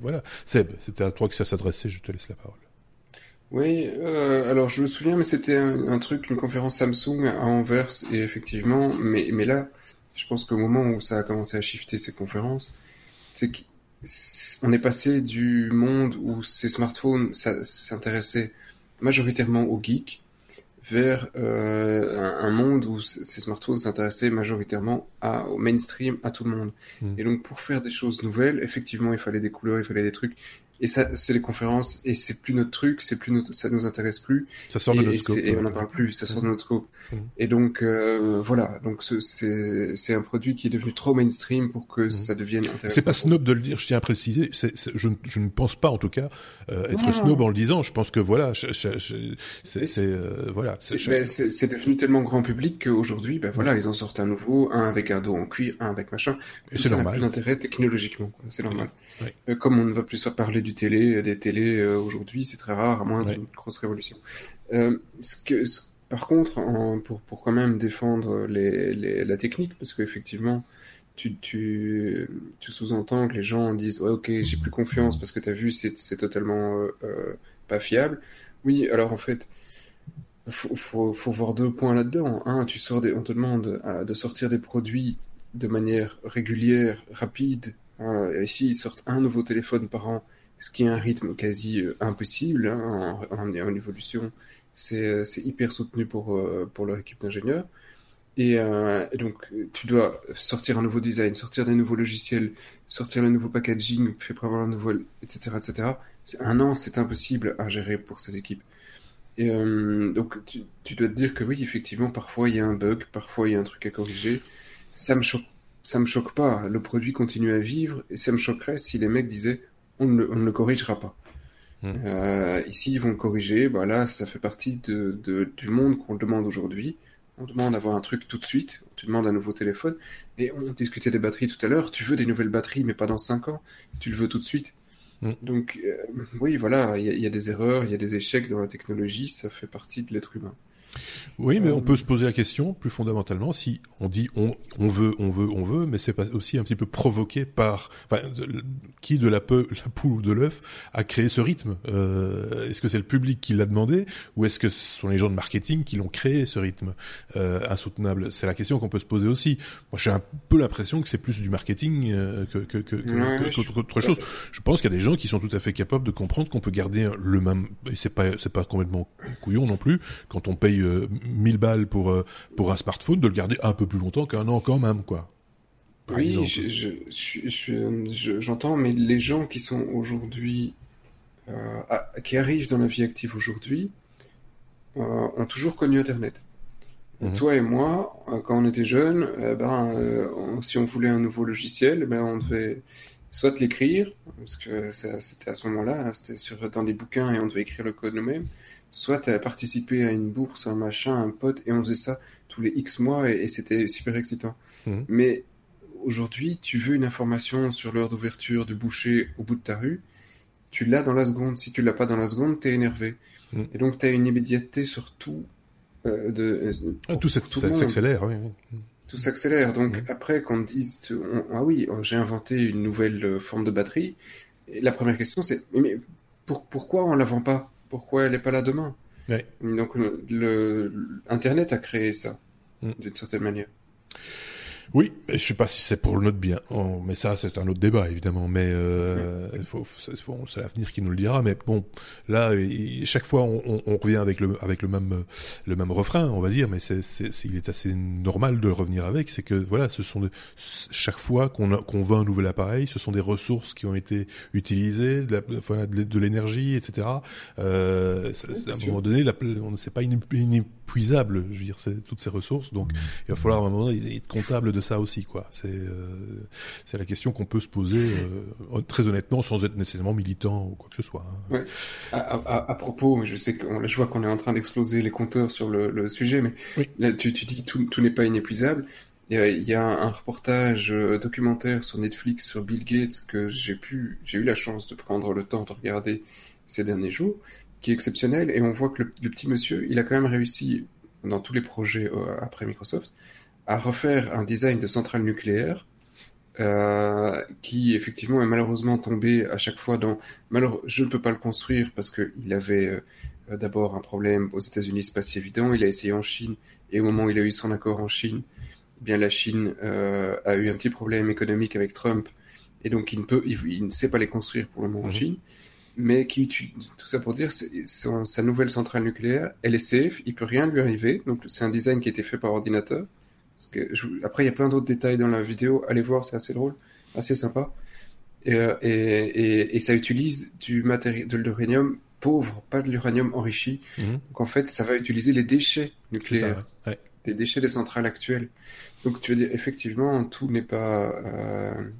voilà. Seb, c'était à toi que ça s'adressait. Je te laisse la parole. Oui, euh, alors je me souviens, mais c'était un, truc, une conférence Samsung à Anvers, et effectivement, mais, mais là, je pense qu'au moment où ça a commencé à shifter ces conférences, c'est qu'on est passé du monde où ces smartphones s'intéressaient majoritairement aux geeks vers euh, un, monde où ces smartphones s'intéressaient majoritairement à, au mainstream, à tout le monde. Hmm. Et donc pour faire des choses nouvelles, effectivement, il fallait des couleurs, il fallait des trucs. Et ça, c'est les conférences, et c'est plus notre truc, c'est plus notre, ça nous intéresse plus. Ça sort de notre scope. Et on n'en parle plus, ça sort de notre scope. Mmh. Et donc, euh, voilà. Donc, c'est, c'est un produit qui est devenu trop mainstream pour que mmh. ça devienne intéressant. C'est pas snob de le dire, je tiens à préciser. Je, je, ne pense pas, en tout cas, euh, être snob en le disant. Je pense que voilà, c'est, euh, voilà. C'est, devenu tellement grand public qu'aujourd'hui, ben voilà, ils en sortent un nouveau, un avec un dos en cuir, un avec machin. Et c'est normal. plus d'intérêt technologiquement, C'est normal. Comme on ne va plus se parler du télé, des télés euh, aujourd'hui, c'est très rare, à moins d'une grosse révolution. Euh, ce que, par contre, pour, pour quand même défendre les, les, la technique, parce qu'effectivement, tu, tu, tu sous-entends que les gens disent ouais ok j'ai plus confiance parce que tu as vu c'est, totalement euh, pas fiable. Oui alors en fait faut, faut, faut voir deux points là-dedans. Un, tu sors des, on te demande de sortir des produits de manière régulière, rapide, ici, ils sortent un nouveau téléphone par an, ce qui est un rythme quasi euh, impossible hein, en, évolution. C'est hyper soutenu pour, euh, leur équipe d'ingénieurs. Et, donc, tu dois sortir un nouveau design, sortir des nouveaux logiciels, sortir le nouveau packaging fait prévoir un nouveau, etc., etc. Un an, c'est impossible à gérer pour ces équipes. Et donc, tu, tu, dois te dire que oui, effectivement, parfois il y a un bug, parfois il y a un truc à corriger. Ça me choque ça me choque pas. Le produit continue à vivre et ça me choquerait si les mecs disaient on ne, le corrigera pas. Hmm. Euh, ici, ils vont le corriger. Bah là, ça fait partie de, du monde qu'on demande aujourd'hui. On demande d'avoir un truc tout de suite. Tu demandes un nouveau téléphone. Et on discutait des batteries tout à l'heure. Tu veux des nouvelles batteries, mais pas dans 5 ans. Tu le veux tout de suite. Hmm. Donc, euh, oui, voilà, il y, a des erreurs, il y a des échecs dans la technologie. Ça fait partie de l'être humain. Oui, mais on peut se poser la question plus fondamentalement si on dit on, on veut, on veut, on veut, mais c'est pas aussi un petit peu provoqué par enfin, qui de la, peu, la poule ou de l'œuf a créé ce rythme? Euh, Est-ce que c'est le public qui l'a demandé ou est-ce que ce sont les gens de marketing qui l'ont créé ce rythme euh, insoutenable? C'est la question qu'on peut se poser aussi. Moi, j'ai un peu l'impression que c'est plus du marketing euh, que que que, qu'autre chose. Je pense qu'il y a des gens qui sont tout à fait capables de comprendre qu'on peut garder le même. Et c'est pas c'est pas complètement couillon non plus quand on paye 1000 euh, balles pour, euh, pour un smartphone, de le garder un peu plus longtemps qu'un an quand même, quoi. oui, j'entends, mais les gens qui sont aujourd'hui, euh, qui arrivent dans la vie active aujourd'hui, ont toujours connu Internet. Mhm. Toi et moi, quand on était jeunes, ben, si on voulait un nouveau logiciel, ben, on devait soit l'écrire, parce que c'était à ce moment-là, hein, c'était dans des bouquins et on devait écrire le code nous-mêmes, soit tu as participé à une bourse, un machin, un pote, et on faisait ça tous les X mois et, c'était super excitant. Mhm. Mais aujourd'hui, tu veux une information sur l'heure d'ouverture du boucher au bout de ta rue, tu l'as dans la seconde. Si tu l'as pas dans la seconde, tu es énervé. Mhm. Et donc, tu as une immédiateté sur tout. Euh, de, euh, ah, tout s'accélère, oui, Tout s'accélère. Donc, mhm. après, quand on dise, ah oui, oh, j'ai inventé une nouvelle euh, forme de batterie, la première question, c'est, mais, pourquoi on la vend pas? Pourquoi elle n'est pas là demain Donc, le, Internet a créé ça, mm. d'une certaine manière. Oui, je sais pas si c'est pour notre bien, mais ça c'est un autre débat évidemment. Mais euh, il faut, c'est l'avenir qui nous le dira. Mais bon, là, chaque fois on, on, revient avec le avec le même le même refrain, on va dire. Mais c'est, c'est, il est assez normal de revenir avec. C'est que voilà, ce sont de, chaque fois qu'on qu'on veut un nouvel appareil, ce sont des ressources qui ont été utilisées, de, la, de, l'énergie, etc. Euh, à un moment donné, on c'est pas inépuisable. Je veux dire, toutes ces ressources. Donc il va falloir à un moment donné être comptable de ça aussi, quoi. C'est euh, c'est la question qu'on peut se poser euh, très honnêtement, sans être nécessairement militant ou quoi que ce soit. Hein. À, propos, je sais que je vois qu'on est en train d'exploser les compteurs sur le, sujet, mais là, tu, tu dis tout, tout n'est pas inépuisable. Il y, a, un reportage euh, documentaire sur Netflix sur Bill Gates que j'ai pu, j'ai eu la chance de prendre le temps de regarder ces derniers jours, qui est exceptionnel, et on voit que le, petit monsieur, il a quand même réussi dans tous les projets après Microsoft à refaire un design de centrale nucléaire euh, qui effectivement est malheureusement tombé à chaque fois dans malheureusement je ne peux pas le construire parce qu'il avait euh, d'abord un problème aux États-Unis c'est pas si évident. Il a essayé en Chine et au moment où il a eu son accord en Chine eh bien la Chine euh, a eu un petit problème économique avec Trump et donc il ne peut il, ne sait pas les construire pour le moment en mhm. Chine mais qui tout ça pour dire sa nouvelle centrale nucléaire elle est safe il peut rien lui arriver. Donc c'est un design qui a été fait par ordinateur après, il y a plein d'autres détails dans la vidéo. Allez voir, c'est assez drôle, assez sympa. Et, euh, et, et, ça utilise du matériel, de l'uranium pauvre, pas de l'uranium enrichi. Mhm. Donc en fait, ça va utiliser les déchets nucléaires, des déchets des centrales actuelles. Donc tu veux dire, effectivement, tout n'est pas euh,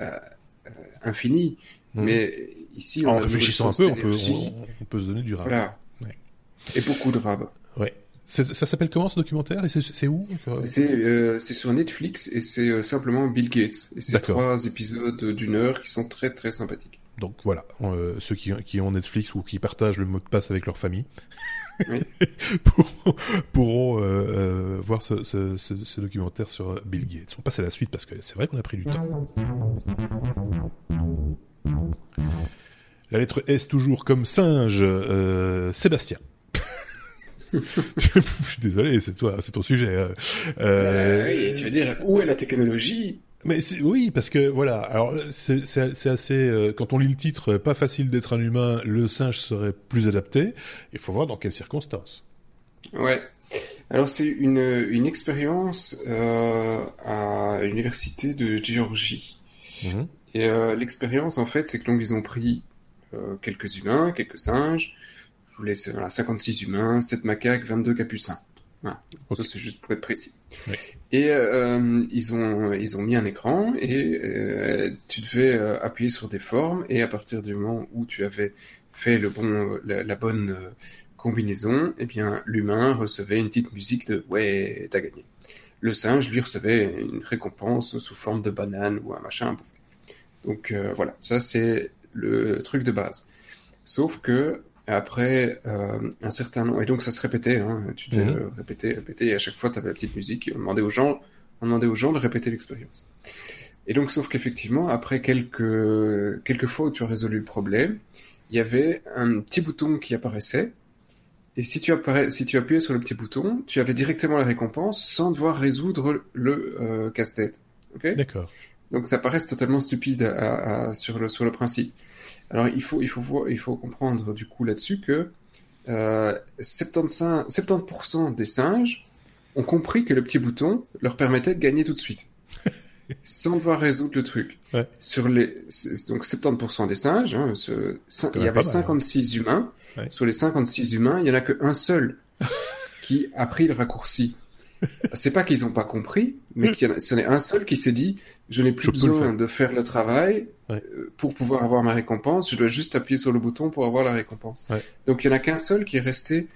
euh, infini, mhm. mais ici, en réfléchissant un peu, on peut, on, peut, se donner du rab. Voilà. Et beaucoup de rab. Ouais. Ça s'appelle comment ce documentaire? Et c'est où? Euh, C'est sur Netflix et c'est euh, simplement Bill Gates. Et c'est trois épisodes d'une heure qui sont très très sympathiques. Donc voilà, euh, ceux qui, qui, ont Netflix ou qui partagent le mot de passe avec leur famille pourront, voir ce, ce, ce, documentaire sur Bill Gates. On passe à la suite parce que c'est vrai qu'on a pris du temps. La lettre S toujours comme singe, Sébastien. je suis désolé, c'est toi, c'est ton sujet. Euh, euh, oui, tu veux dire où est la technologie? Mais oui, parce que voilà, alors c'est assez euh, quand on lit le titre, pas facile d'être un humain, le singe serait plus adapté. Il faut voir dans quelles circonstances. Ouais. Alors c'est une, une expérience euh, à l'université de Géorgie. Mhm. Et euh, l'expérience en fait, c'est que donc ils ont pris quelques humains, quelques singes, vous laisse voilà, 56 humains, 7 macaques, 22 capucins. Voilà. Ça, c'est juste pour être précis. Et euh, ils, ont, ils ont mis un écran et euh, tu devais euh, appuyer sur des formes et à partir du moment où tu avais fait le bon, la, bonne combinaison, eh bien, l'humain recevait une petite musique de ouais, t'as gagné. Le singe, lui, recevait une récompense sous forme de banane ou un machin à bouffer. Donc voilà, ça c'est le truc de base. Sauf que après euh, un certain nombre, et donc ça se répétait, hein, tu devais mhm. répéter, répéter, et à chaque fois tu avais la petite musique, et on demandait aux gens, on demandait aux gens de répéter l'expérience. Et donc, sauf qu'effectivement, après quelques, quelques fois où tu as résolu le problème, il y avait un petit bouton qui apparaissait, et si tu, si tu appuyais sur le petit bouton, tu avais directement la récompense sans devoir résoudre le euh, casse-tête. D'accord. Donc ça paraît totalement stupide à, sur, le, sur le principe. Alors il faut, il faut, voir, il faut comprendre du coup là-dessus que euh, 75, 70% des singes ont compris que le petit bouton leur permettait de gagner tout de suite, sans devoir résoudre le truc. Sur les, donc 70% des singes, hein, il y avait 56 hein. humains. Sur les 56 humains, il y en a qu'un seul qui a pris le raccourci. C'est pas qu'ils ont pas compris, mais qu'il y en a, ce n'est un seul qui s'est dit, je n'ai plus besoin de faire le travail euh, pour pouvoir avoir ma récompense, je dois juste appuyer sur le bouton pour avoir la récompense. Donc il y en a qu'un seul qui est resté,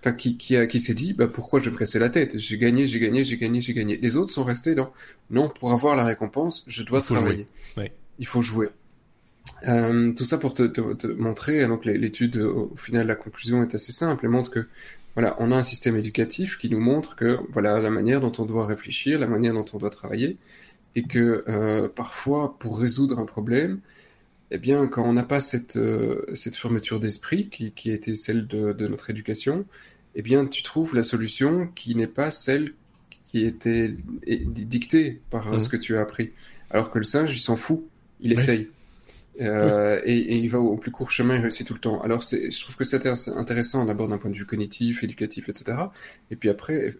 enfin qui qui, a, qui s'est dit, bah pourquoi je vais me casser la tête? J'ai gagné, j'ai gagné, j'ai gagné, j'ai gagné. Les autres sont restés dans, non, pour avoir la récompense, je dois travailler. Il faut jouer. Euh, tout ça pour te, te, montrer, donc l'étude, au final, la conclusion est assez simple, elle montre que voilà, on a un système éducatif qui nous montre que voilà la manière dont on doit réfléchir, la manière dont on doit travailler, et que euh, parfois pour résoudre un problème, eh bien quand on n'a pas cette euh, cette fermeture d'esprit qui, qui a été celle de, de, notre éducation, eh bien tu trouves la solution qui n'est pas celle qui était dictée par mmh. ce que tu as appris. Alors que le singe, il s'en fout, il essaye. Euh, et, et, il va au plus court chemin, il réussit tout le temps. Alors, je trouve que c'est intéressant d'abord d'un point de vue cognitif, éducatif, etc. Et puis après,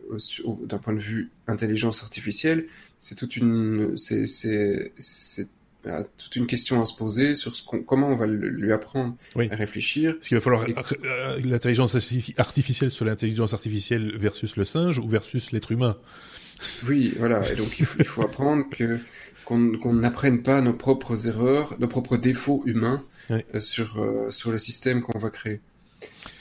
d'un point de vue intelligence artificielle, c'est toute une, c'est, c'est, c'est bah, toute une question à se poser sur ce comment on va lui apprendre à réfléchir. Est-ce qu'il va falloir euh, l'intelligence artificielle sur l'intelligence artificielle versus le singe ou versus l'être humain Oui, voilà. Et donc il faut, il faut apprendre que qu'on n'apprenne pas nos propres erreurs, nos propres défauts humains euh, sur, euh, sur le système qu'on va créer.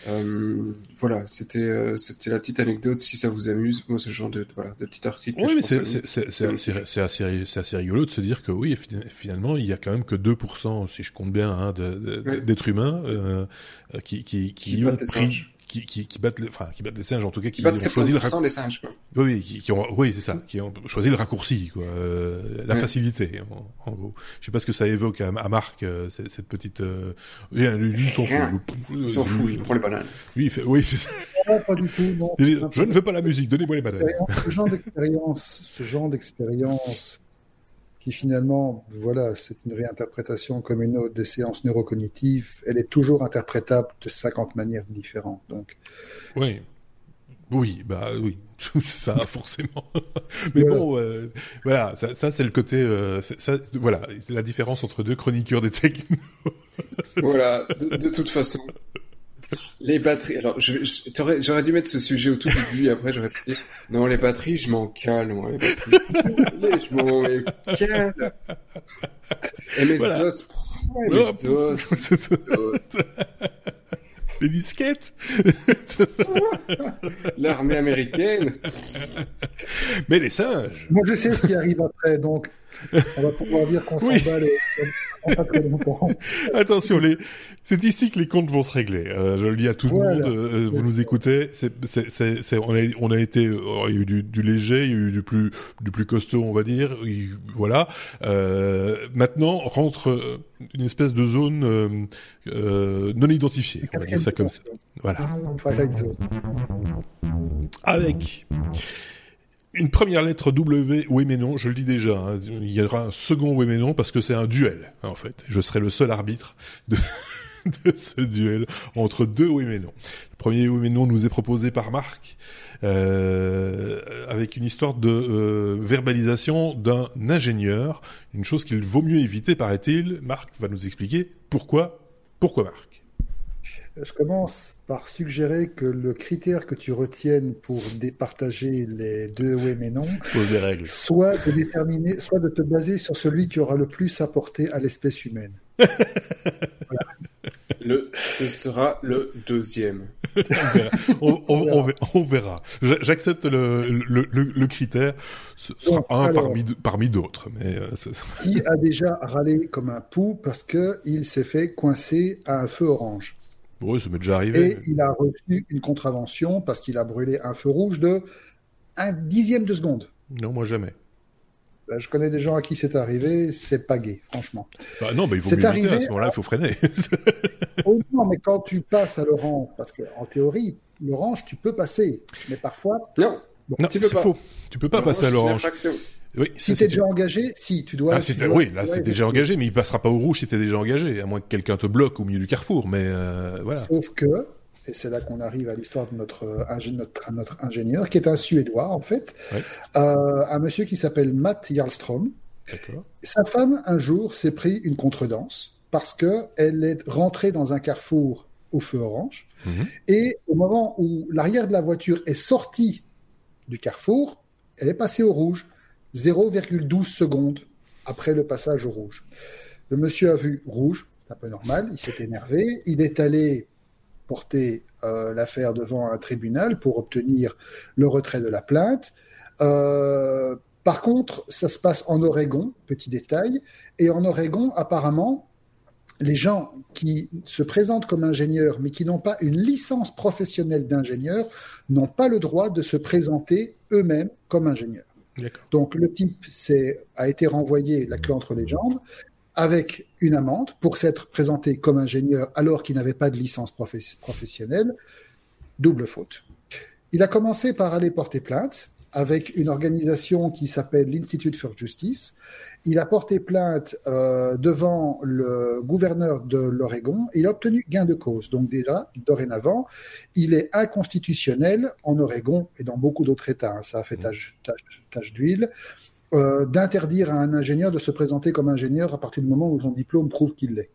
Euh, voilà, c'était c'était la petite anecdote si ça vous amuse. Moi, ce genre de voilà de petit article. Oui, mais c'est assez, assez rigolo de se dire que oui, finalement, il y a quand même que 2%, si je compte bien, hein, d'êtres humains qui qui qui, qui ont pris qui, qui, qui battent, les, enfin, qui battent les singes, en tout cas, qui, ont choisi le raccourci. des singes, quoi. Oui, qui, qui, ont, oui, c'est ça, qui ont choisi le raccourci, quoi, euh, la facilité, en, en, gros. Je sais pas ce que ça évoque à, à Marc, euh, cette, petite, euh, lui, il s'en fout. Il s'en fout, il prend les bananes. Lui, il fait, oui, c'est ça. pas du tout, non. Je ne veux pas la musique, donnez-moi les bananes. Ce genre d'expérience, ce genre d'expérience qui finalement, voilà, c'est une réinterprétation comme une autre des séances neurocognitives, elle est toujours interprétable de 50 manières différentes. Donc. Oui. Oui, bah oui, ça forcément. Mais bon, euh, voilà, ça, ça c'est le côté, euh, ça, voilà, la différence entre deux chroniqueurs des technos. voilà, de, de, toute façon, les batteries. Alors, j'aurais dû mettre ce sujet au tout début, après j'aurais pu dire non, les batteries, je m'en cale, moi. Les batteries, je m'en cale. MS-DOS, MS-DOS. Les disquettes L'armée américaine Mais les singes Moi, je sais ce qui arrive après, donc on va pouvoir dire qu'on s'en bat les... Attention, les... c'est ici que les comptes vont se régler. Euh, je le dis à tout le monde. Euh, vous nous écoutez. C'est, c'est, c'est, on a, on a été, euh, il y a eu du, du, léger, il y a eu du plus, du plus costaud, on va dire. voilà. Euh, maintenant rentre une espèce de zone non identifiée. On va dire ça comme ça. Voilà. Avec une première lettre W, oui mais non, je le dis déjà, hein, il y aura un second oui mais non parce que c'est un duel en fait. Je serai le seul arbitre de, ce duel entre deux oui mais non. Le premier oui mais non nous est proposé par Marc euh, avec une histoire de euh, verbalisation d'un ingénieur, une chose qu'il vaut mieux éviter paraît-il. Marc va nous expliquer pourquoi. Pourquoi Marc je commence par suggérer que le critère que tu retiennes pour départager les deux oui mais non soit de déterminer, soit de te baser sur celui qui aura le plus apporté à l'espèce humaine. Le, ce sera le deuxième. on verra. J'accepte le, le, le, critère. Ce sera un parmi, parmi d'autres. Mais euh, qui a déjà râlé comme un pou parce qu'il s'est fait coincer à un feu orange oui, ça m'est déjà arrivé. Et il a reçu une contravention parce qu'il a brûlé un feu rouge de un dixième de seconde. Non, moi jamais. Ben, je connais des gens à qui c'est arrivé, c'est pas gay, franchement. Bah non, mais il faut mieux arrivé, à ce moment-là, il faut freiner. oh, non, mais quand tu passes à l'orange, parce qu'en théorie, l'orange, tu peux passer, mais parfois... Non, non tu peux pas. Faux. Tu peux pas passer à l'orange. Oui, si t'es déjà engagé, si tu dois. Ah, oui, là c'était déjà engagé, mais il passera pas au rouge si t'es déjà engagé, à moins que quelqu'un te bloque au milieu du carrefour. Mais euh, voilà. Sauf que, et c'est là qu'on arrive à l'histoire de notre, euh, notre, notre, ingénieur, qui est un Suédois en fait, euh, un monsieur qui s'appelle Matt Jarlstrom. Sa femme un jour s'est pris une contredanse parce que elle est rentrée dans un carrefour au feu orange, mhm. et au moment où l'arrière de la voiture est sorti du carrefour, elle est passée au rouge, 0,12 secondes après le passage au rouge. Le monsieur a vu rouge, c'est un peu normal, il s'est énervé, il est allé porter euh, l'affaire devant un tribunal pour obtenir le retrait de la plainte. Euh, par contre, ça se passe en Oregon, petit détail, et en Oregon, apparemment, les gens qui se présentent comme ingénieurs mais qui n'ont pas une licence professionnelle d'ingénieur n'ont pas le droit de se présenter eux-mêmes comme ingénieurs. Donc le type a été renvoyé la queue entre les jambes avec une amende pour s'être présenté comme ingénieur alors qu'il n'avait pas de licence professionnelle. Double faute. Il a commencé par aller porter plainte avec une organisation qui s'appelle l'Institute for Justice. Il a porté plainte euh, devant le gouverneur de l'Oregon et il a obtenu gain de cause. Donc déjà, dorénavant, il est inconstitutionnel en Oregon et dans beaucoup d'autres États. Hein. ça a fait mmh. tâche, d'huile. Euh, d'interdire à un ingénieur de se présenter comme ingénieur à partir du moment où son diplôme prouve qu'il l'est.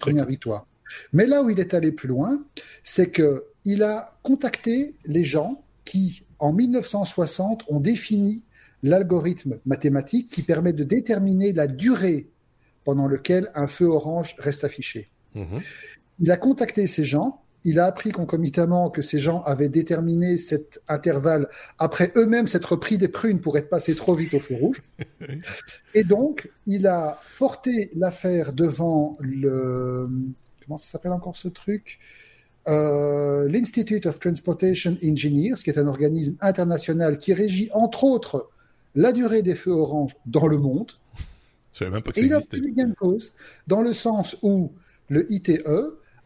Première victoire. Mais là où il est allé plus loin, c'est que il a contacté les gens qui, en 1960, ont défini l'algorithme mathématique qui permet de déterminer la durée pendant laquelle un feu orange reste affiché. Mhm. Il a contacté ces gens, il a appris concomitamment que ces gens avaient déterminé cet intervalle après eux-mêmes s'être pris des prunes pour être passés trop vite au feu rouge. Et donc, il a porté l'affaire devant le... Comment ça s'appelle encore ce truc? Euh, l'Institute of Transportation Engineers, qui est un organisme international qui régit entre autres la durée des feux orange dans le monde. Je même pas que il a de cause dans le sens où le ITE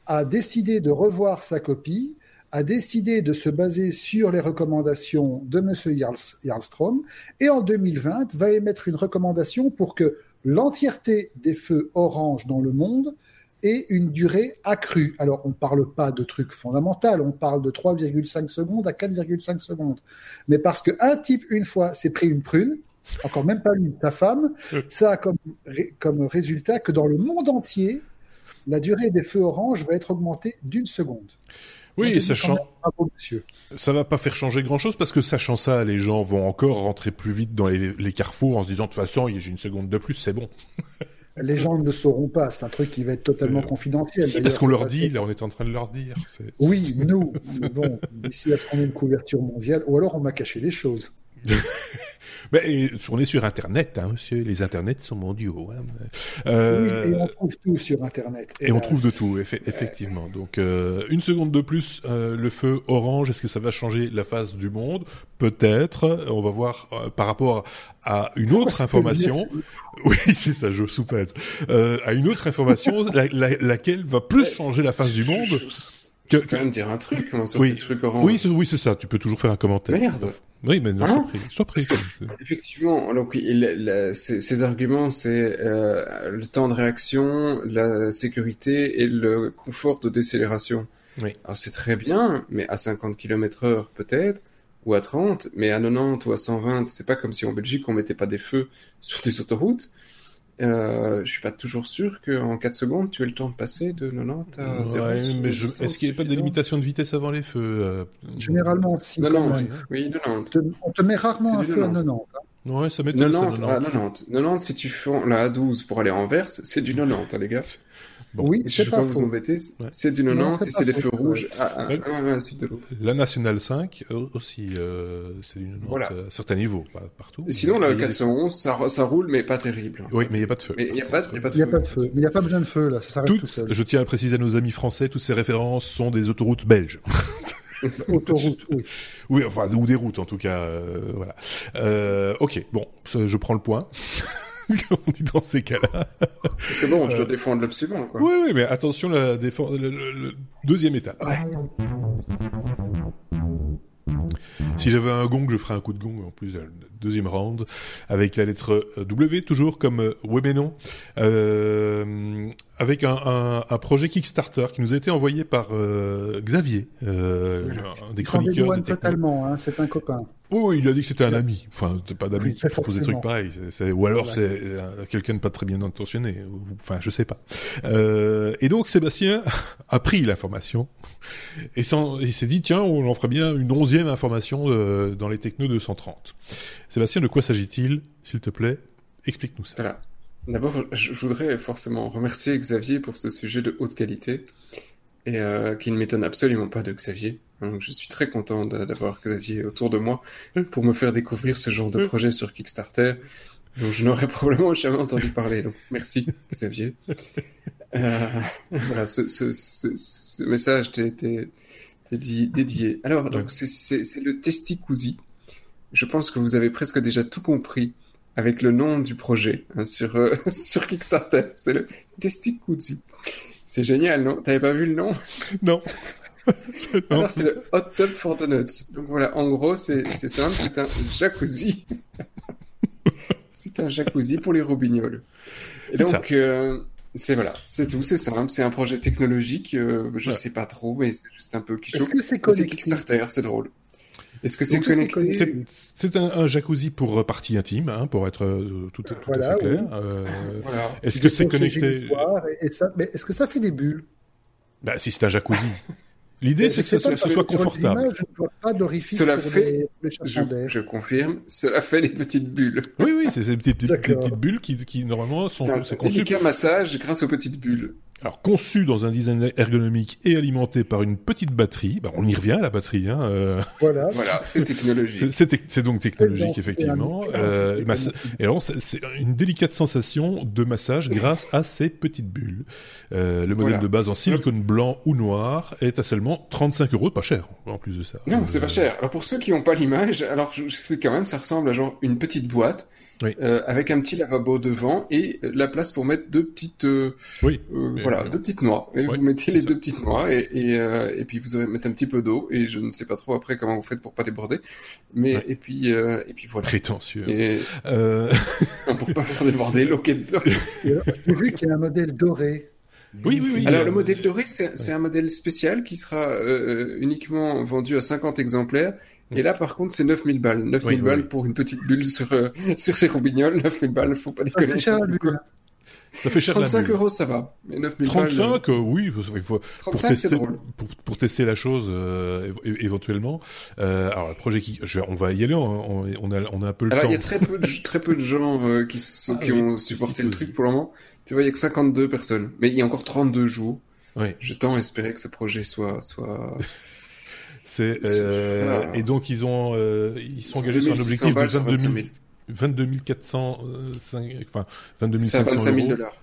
a décidé de revoir sa copie, a décidé de se baser sur les recommandations de M. Jarlstrom et en 2020 va émettre une recommandation pour que l'entièreté des feux orange dans le monde et une durée accrue. Alors, on ne parle pas de trucs fondamentaux, on parle de 3,5 secondes à 4,5 secondes. Mais parce qu'un type, une fois, s'est pris une prune, encore même pas lui, sa femme, ça a comme, comme résultat que dans le monde entier, la durée des feux orange va être augmentée d'une seconde. Oui, sachant, ça va pas faire changer grand chose parce que sachant ça, les gens vont encore rentrer plus vite dans les, les carrefours en se disant de toute façon, j'ai une seconde de plus, c'est bon. Les gens ne le sauront pas, c'est un truc qui va être totalement confidentiel. Si, parce qu'on leur dit, là on est en train de leur dire. Oui, nous, bon, d'ici à ce qu'on ait une couverture mondiale, ou alors on m'a caché des choses. Mais on est sur Internet, hein, monsieur. Les Internets sont mondiaux. Hein. Euh... Oui, et on trouve tout sur Internet. Et, on trouve de tout, effectivement. Donc, euh, une seconde de plus, euh, le feu orange, est-ce que ça va changer la face du monde? Peut-être. On va voir euh, par rapport à une autre information. Oui, c'est ça, je soupaise. Euh, à une autre information, laquelle va plus changer la face du monde. Que, quand même dire un truc hein, sur oui. truc orange. Oui, oui, c'est ça. Tu peux toujours faire un commentaire. Merde. Oui, mais non, t'en prie. effectivement, donc, il, ces, arguments, c'est euh, le temps de réaction, la sécurité et le confort de décélération. Oui. Alors c'est très bien, mais à 50 km heure peut-être, ou à 30, mais à 90 ou à 120, c'est pas comme si en Belgique on mettait pas des feux sur des autoroutes. Euh, je suis pas toujours sûr qu'en 4 secondes, tu aies le temps de passer de 90 à 0. Ouais, mais je... est-ce qu'il n'y a pas de délimitation de vitesse avant les feux euh... Généralement, si. 90, oui, 90. On te met rarement un feu à 90. Hein. Ouais, ça m'étonne. 90, 90. 90. 90, si tu fais la A12 pour aller en verse, c'est du 90, hein, les gars. Oui, je ne vais pas, vous embêter. C'est du 90 et c'est des feux rouges à, la suite de l'autre. La Nationale 5 euh, aussi, euh, c'est du 90 voilà. à certains niveaux, pas partout. Et sinon, la 411, ça, ça roule, mais pas terrible. Oui, mais il n'y a pas de feu. Mais il n'y a, pas de feu. Il n'y a pas de feu. Il n'y a pas besoin de feu, là. Ça s'arrête tout seul. Je tiens à préciser à nos amis français, toutes ces références sont des autoroutes belges. Autoroute, oui. Oui, enfin, ou des routes en tout cas. Euh, voilà. Euh, ok, bon, je prends le point. on dit dans ces cas-là. Parce que bon, je dois euh... défendre l'absolument, quoi. Oui, oui, mais attention, la défense, le, le, le, deuxième étape. Ouais. Si j'avais un gong, je ferais un coup de gong en plus, deuxième round, avec la lettre W, toujours comme oui mais non. Euh, avec un, un, projet Kickstarter qui nous a été envoyé par euh, Xavier, euh, un des chroniqueurs. Totalement, hein, c'est un copain. Oh, il a dit que c'était un ami. Enfin, c'est pas d'amis qui propose des trucs pareils. ou alors c'est euh, quelqu'un de pas très bien intentionné. Enfin, je sais pas. Euh, et donc Sébastien a pris l'information et, il s'est dit tiens, on en ferait bien une onzième information dans les technos 230. Sébastien, de quoi s'agit-il, s'il te plaît? Explique-nous ça. Voilà. D'abord, je voudrais forcément remercier Xavier pour ce sujet de haute qualité et euh, qui ne m'étonne absolument pas de Xavier. Donc, je suis très content d'avoir Xavier autour de moi pour me faire découvrir ce genre de projet sur Kickstarter dont je n'aurais probablement jamais entendu parler. Donc, merci Xavier. Euh, voilà, ce, ce, ce, message t'a été dédié. Alors, donc, c'est le Testicousi. Je pense que vous avez presque déjà tout compris avec le nom du projet hein, sur, euh, sur Kickstarter. C'est le Testicuzzi. C'est génial, non? T'avais pas vu le nom? Non. Alors c'est le Hot Tub for Donuts. Donc voilà, en gros, c'est simple, c'est un jacuzzi. c'est un jacuzzi pour les robignoles. Et donc, euh, c'est voilà, c'est tout, c'est simple, c'est un projet technologique, euh, je sais pas trop, mais c'est juste un peu Est-ce que c'est Kickstarter, c'est drôle. Est-ce que c'est connecté C'est un, jacuzzi pour partie intime, hein, pour être euh, tout, tout à fait clair. Euh, est-ce que c'est connecté Mais est-ce que ça fait des bulles? Bah, si c'est un jacuzzi. L'idée, c'est que ça, soit confortable. je ne vois pas cela fait, je, je, confirme, cela fait des petites bulles. Oui, oui, c'est des petites, petites, bulles qui, qui normalement sont. C'est un délicat massage grâce aux petites bulles. Alors conçu dans un design ergonomique et alimenté par une petite batterie, bah, on y revient à la batterie. Hein, euh... Voilà, voilà c'est technologique. C'est donc technologique effectivement. Euh, et alors c'est une délicate sensation de massage grâce à ces petites bulles. Euh, le modèle de base en silicone blanc ou noir est à seulement 35 euros, pas cher en plus de ça. Non, c'est pas cher. Alors pour ceux qui n'ont pas l'image, alors je quand même, ça ressemble à genre une petite boîte euh, avec un petit lavabo devant et la place pour mettre deux petites, euh, oui, euh, voilà, deux petites noix. Et vous mettez les deux petites noix et et, et puis vous allez mettre un petit peu d'eau et je ne sais pas trop après comment vous faites pour pas déborder, mais et puis et puis voilà. Prétentieux. Et... pour pas faire déborder l'eau qui est dedans. J'ai vu qu'il y a un modèle doré. Oui, oui, oui. Alors, le modèle doré, c'est un modèle spécial qui sera uniquement vendu à 50 exemplaires et là, par contre, c'est 9000 balles. 9000 balles pour une petite bulle sur, euh, sur ses roubignoles. 9000 balles, faut pas déconner. Ça fait cher, Ça fait cher 35 euros, ça va. Mais 9000 35, balles, euh, oui. Il faut, 35, pour, tester, drôle. Pour, pour, tester la chose, euh, éventuellement. Euh, alors, le projet qui, je, on va y aller, on, on, a, on a un peu le alors, temps. il y a très peu de, très peu de gens euh, qui, sont, ah qui ont supporté le truc pour le moment. Tu vois, il y a que 52 personnes. Mais il y a encore 32 jours. Oui. Je tends à espérer que ce projet soit, soit, C'est euh, et donc ils ont euh, ils sont engagés sur un objectif de 22 000, 22 400 enfin 22 500 000 dollars.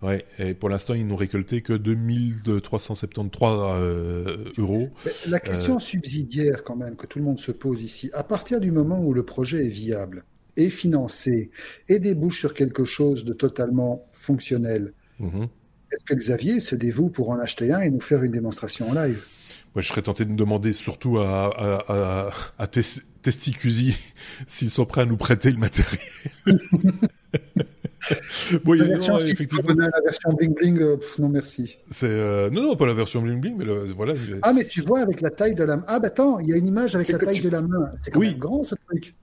Ouais, et pour l'instant, ils n'ont récolté que 2373 euh, euros. la question euh, subsidiaire, quand même, que tout le monde se pose ici, à partir du moment où le projet est viable, est financé, et débouche sur quelque chose de totalement fonctionnel, mhm. est-ce que Xavier se dévoue pour en acheter un et nous faire une démonstration en live? Moi, je serais tenté de demander surtout à, à, à, à Testicusi s'ils sont prêts à nous prêter le matériel. bon, la, version, effectivement... la version bling bling, euh, non merci. C'est euh... non non pas la version bling bling, mais le... voilà. Ah mais tu vois avec la taille de la main. Ah bah attends, il y a une image avec la taille de la main. C'est quand oui. même grand ce truc.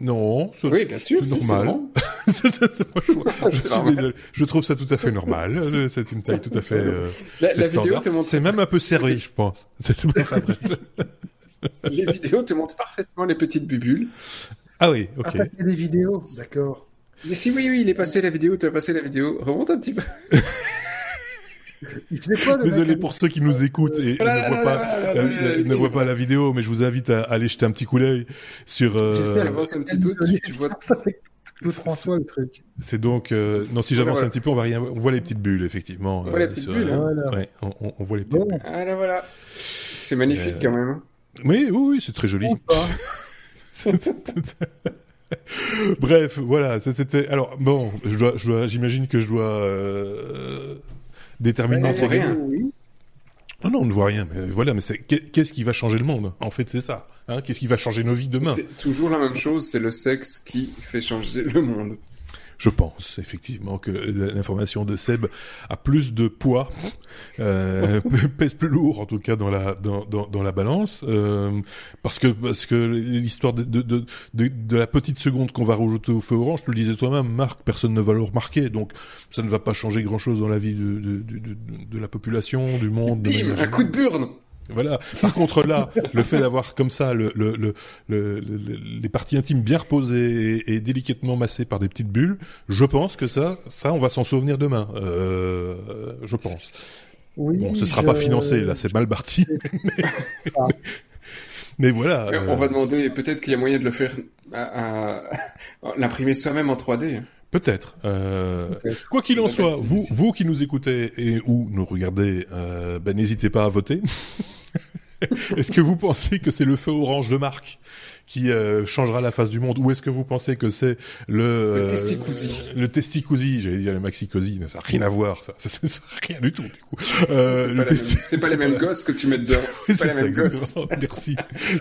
Non, oui, bien sûr, c'est normal. je, je trouve ça tout à fait normal. C'est une taille tout à fait. Euh, la, la vidéo te montre. C'est même un peu serré, je pense. les vidéos te montrent parfaitement les petites bubules. Ah oui, ok. Ah, des vidéos, d'accord. Mais si oui, oui, il est passé la vidéo, tu as passé la vidéo. Remonte un petit peu. Désolé pour ceux qui nous écoutent et ne voient pas la vidéo, mais je vous invite à aller jeter un petit coup d'œil sur. Euh... J'essaie d'avancer un petit peu. Tu, vois. François le truc. C'est donc euh... non si j'avance un petit peu on va rien on voit les petites bulles effectivement. On voit les petites bulles. Euh... Hein. Ouais, on, on, voit les petites bulles. Ah là voilà. C'est magnifique quand même. Hein. Oui oui oui c'est très joli. Bref, voilà, c'était. Alors bon, je dois, je dois, j'imagine que je dois euh, déterminer. On rien. Non, non, on ne voit rien. Mais voilà, mais qu'est-ce qui va changer le monde? En fait, c'est ça. Hein? Qu'est-ce qui va changer nos vies demain? C'est toujours la même chose. C'est le sexe qui fait changer le monde. Je pense effectivement que l'information de Seb a plus de poids, euh, pèse plus lourd en tout cas dans la dans, dans, dans la balance, euh, parce que parce que l'histoire de de, de, de, la petite seconde qu'on va rajouter au feu orange, tu le disais toi-même, Marc, personne ne va le remarquer, donc ça ne va pas changer grand-chose dans la vie de, de, de, de la population, du monde. Bim, un coup de burne. Voilà. Par contre là, le fait d'avoir comme ça le, le, le, les parties intimes bien reposées et, délicatement massées par des petites bulles, je pense que ça, ça, on va s'en souvenir demain. Euh, je pense. Oui, bon, ce sera pas financé là, c'est mal parti. mais, voilà. On va euh, demander peut-être qu'il y a moyen de le faire, à, à... l'imprimer soi-même en 3D. Peut-être. Euh, quoi qu'il en soit, vous, vous qui nous écoutez et ou nous regardez, euh, ben, n'hésitez pas à voter. Est-ce que vous pensez que c'est le feu orange de Marc qui euh, changera la face du monde ou est-ce que vous pensez que c'est le le euh, testicousi le testicousi j'allais dire le maxicosi ça n'a rien à voir ça. Ça, ça, rien du tout du coup. Euh, c'est pas, les mêmes gosses que tu mets dedans. C'est pas les mêmes gosses. Merci.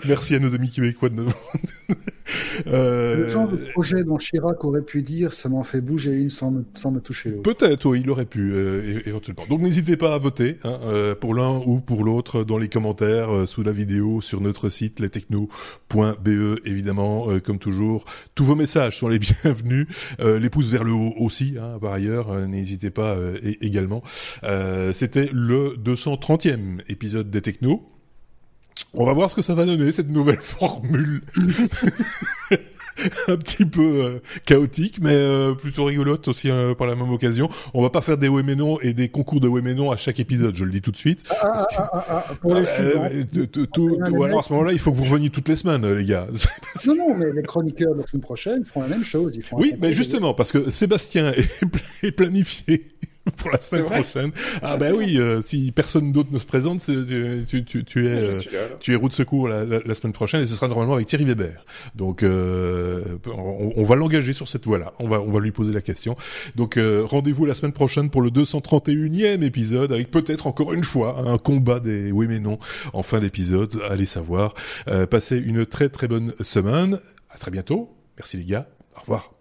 Merci à nos amis québécois de euh... le genre de projet dont Chirac aurait pu dire ça m'en fait bouger une sans me, sans me toucher l'autre peut-être oui il aurait pu euh, éventuellement donc n'hésitez pas à voter hein, euh, pour l'un ou pour l'autre dans les commentaires sous la vidéo sur notre site lestechno.be évidemment, euh, comme toujours. Tous vos messages sont les bienvenus. Euh, les pouces vers le haut aussi, hein, par ailleurs, euh, n'hésitez pas également. C'était le 230e épisode des Technos. On va voir ce que ça va donner, cette nouvelle formule. un petit peu euh, chaotique, mais euh, plutôt rigolote aussi euh, par la même occasion. On va pas faire des oui mais non et des concours de oui mais non à chaque épisode, je le dis tout de suite. Ah, ah, ah, pour les ou alors à ce moment-là, il faut que vous reveniez toutes les semaines, les gars. non, non, mais les chroniqueurs de la semaine prochaine feront la même chose. Ils oui, mais justement, parce que Sébastien est planifié pour la semaine prochaine. Ah ben oui, euh, si personne d'autre ne se présente, tu, tu, tu, tu es euh, tu es route de secours la, la, semaine prochaine et ce sera normalement avec Thierry Weber. Donc euh, on, on, va l'engager sur cette voie-là. On va on va lui poser la question. Donc euh, rendez-vous la semaine prochaine pour le 231e épisode avec peut-être encore une fois un combat des oui mais non en fin d'épisode. Allez savoir. passez une très très bonne semaine. À très bientôt. Merci les gars. Au revoir.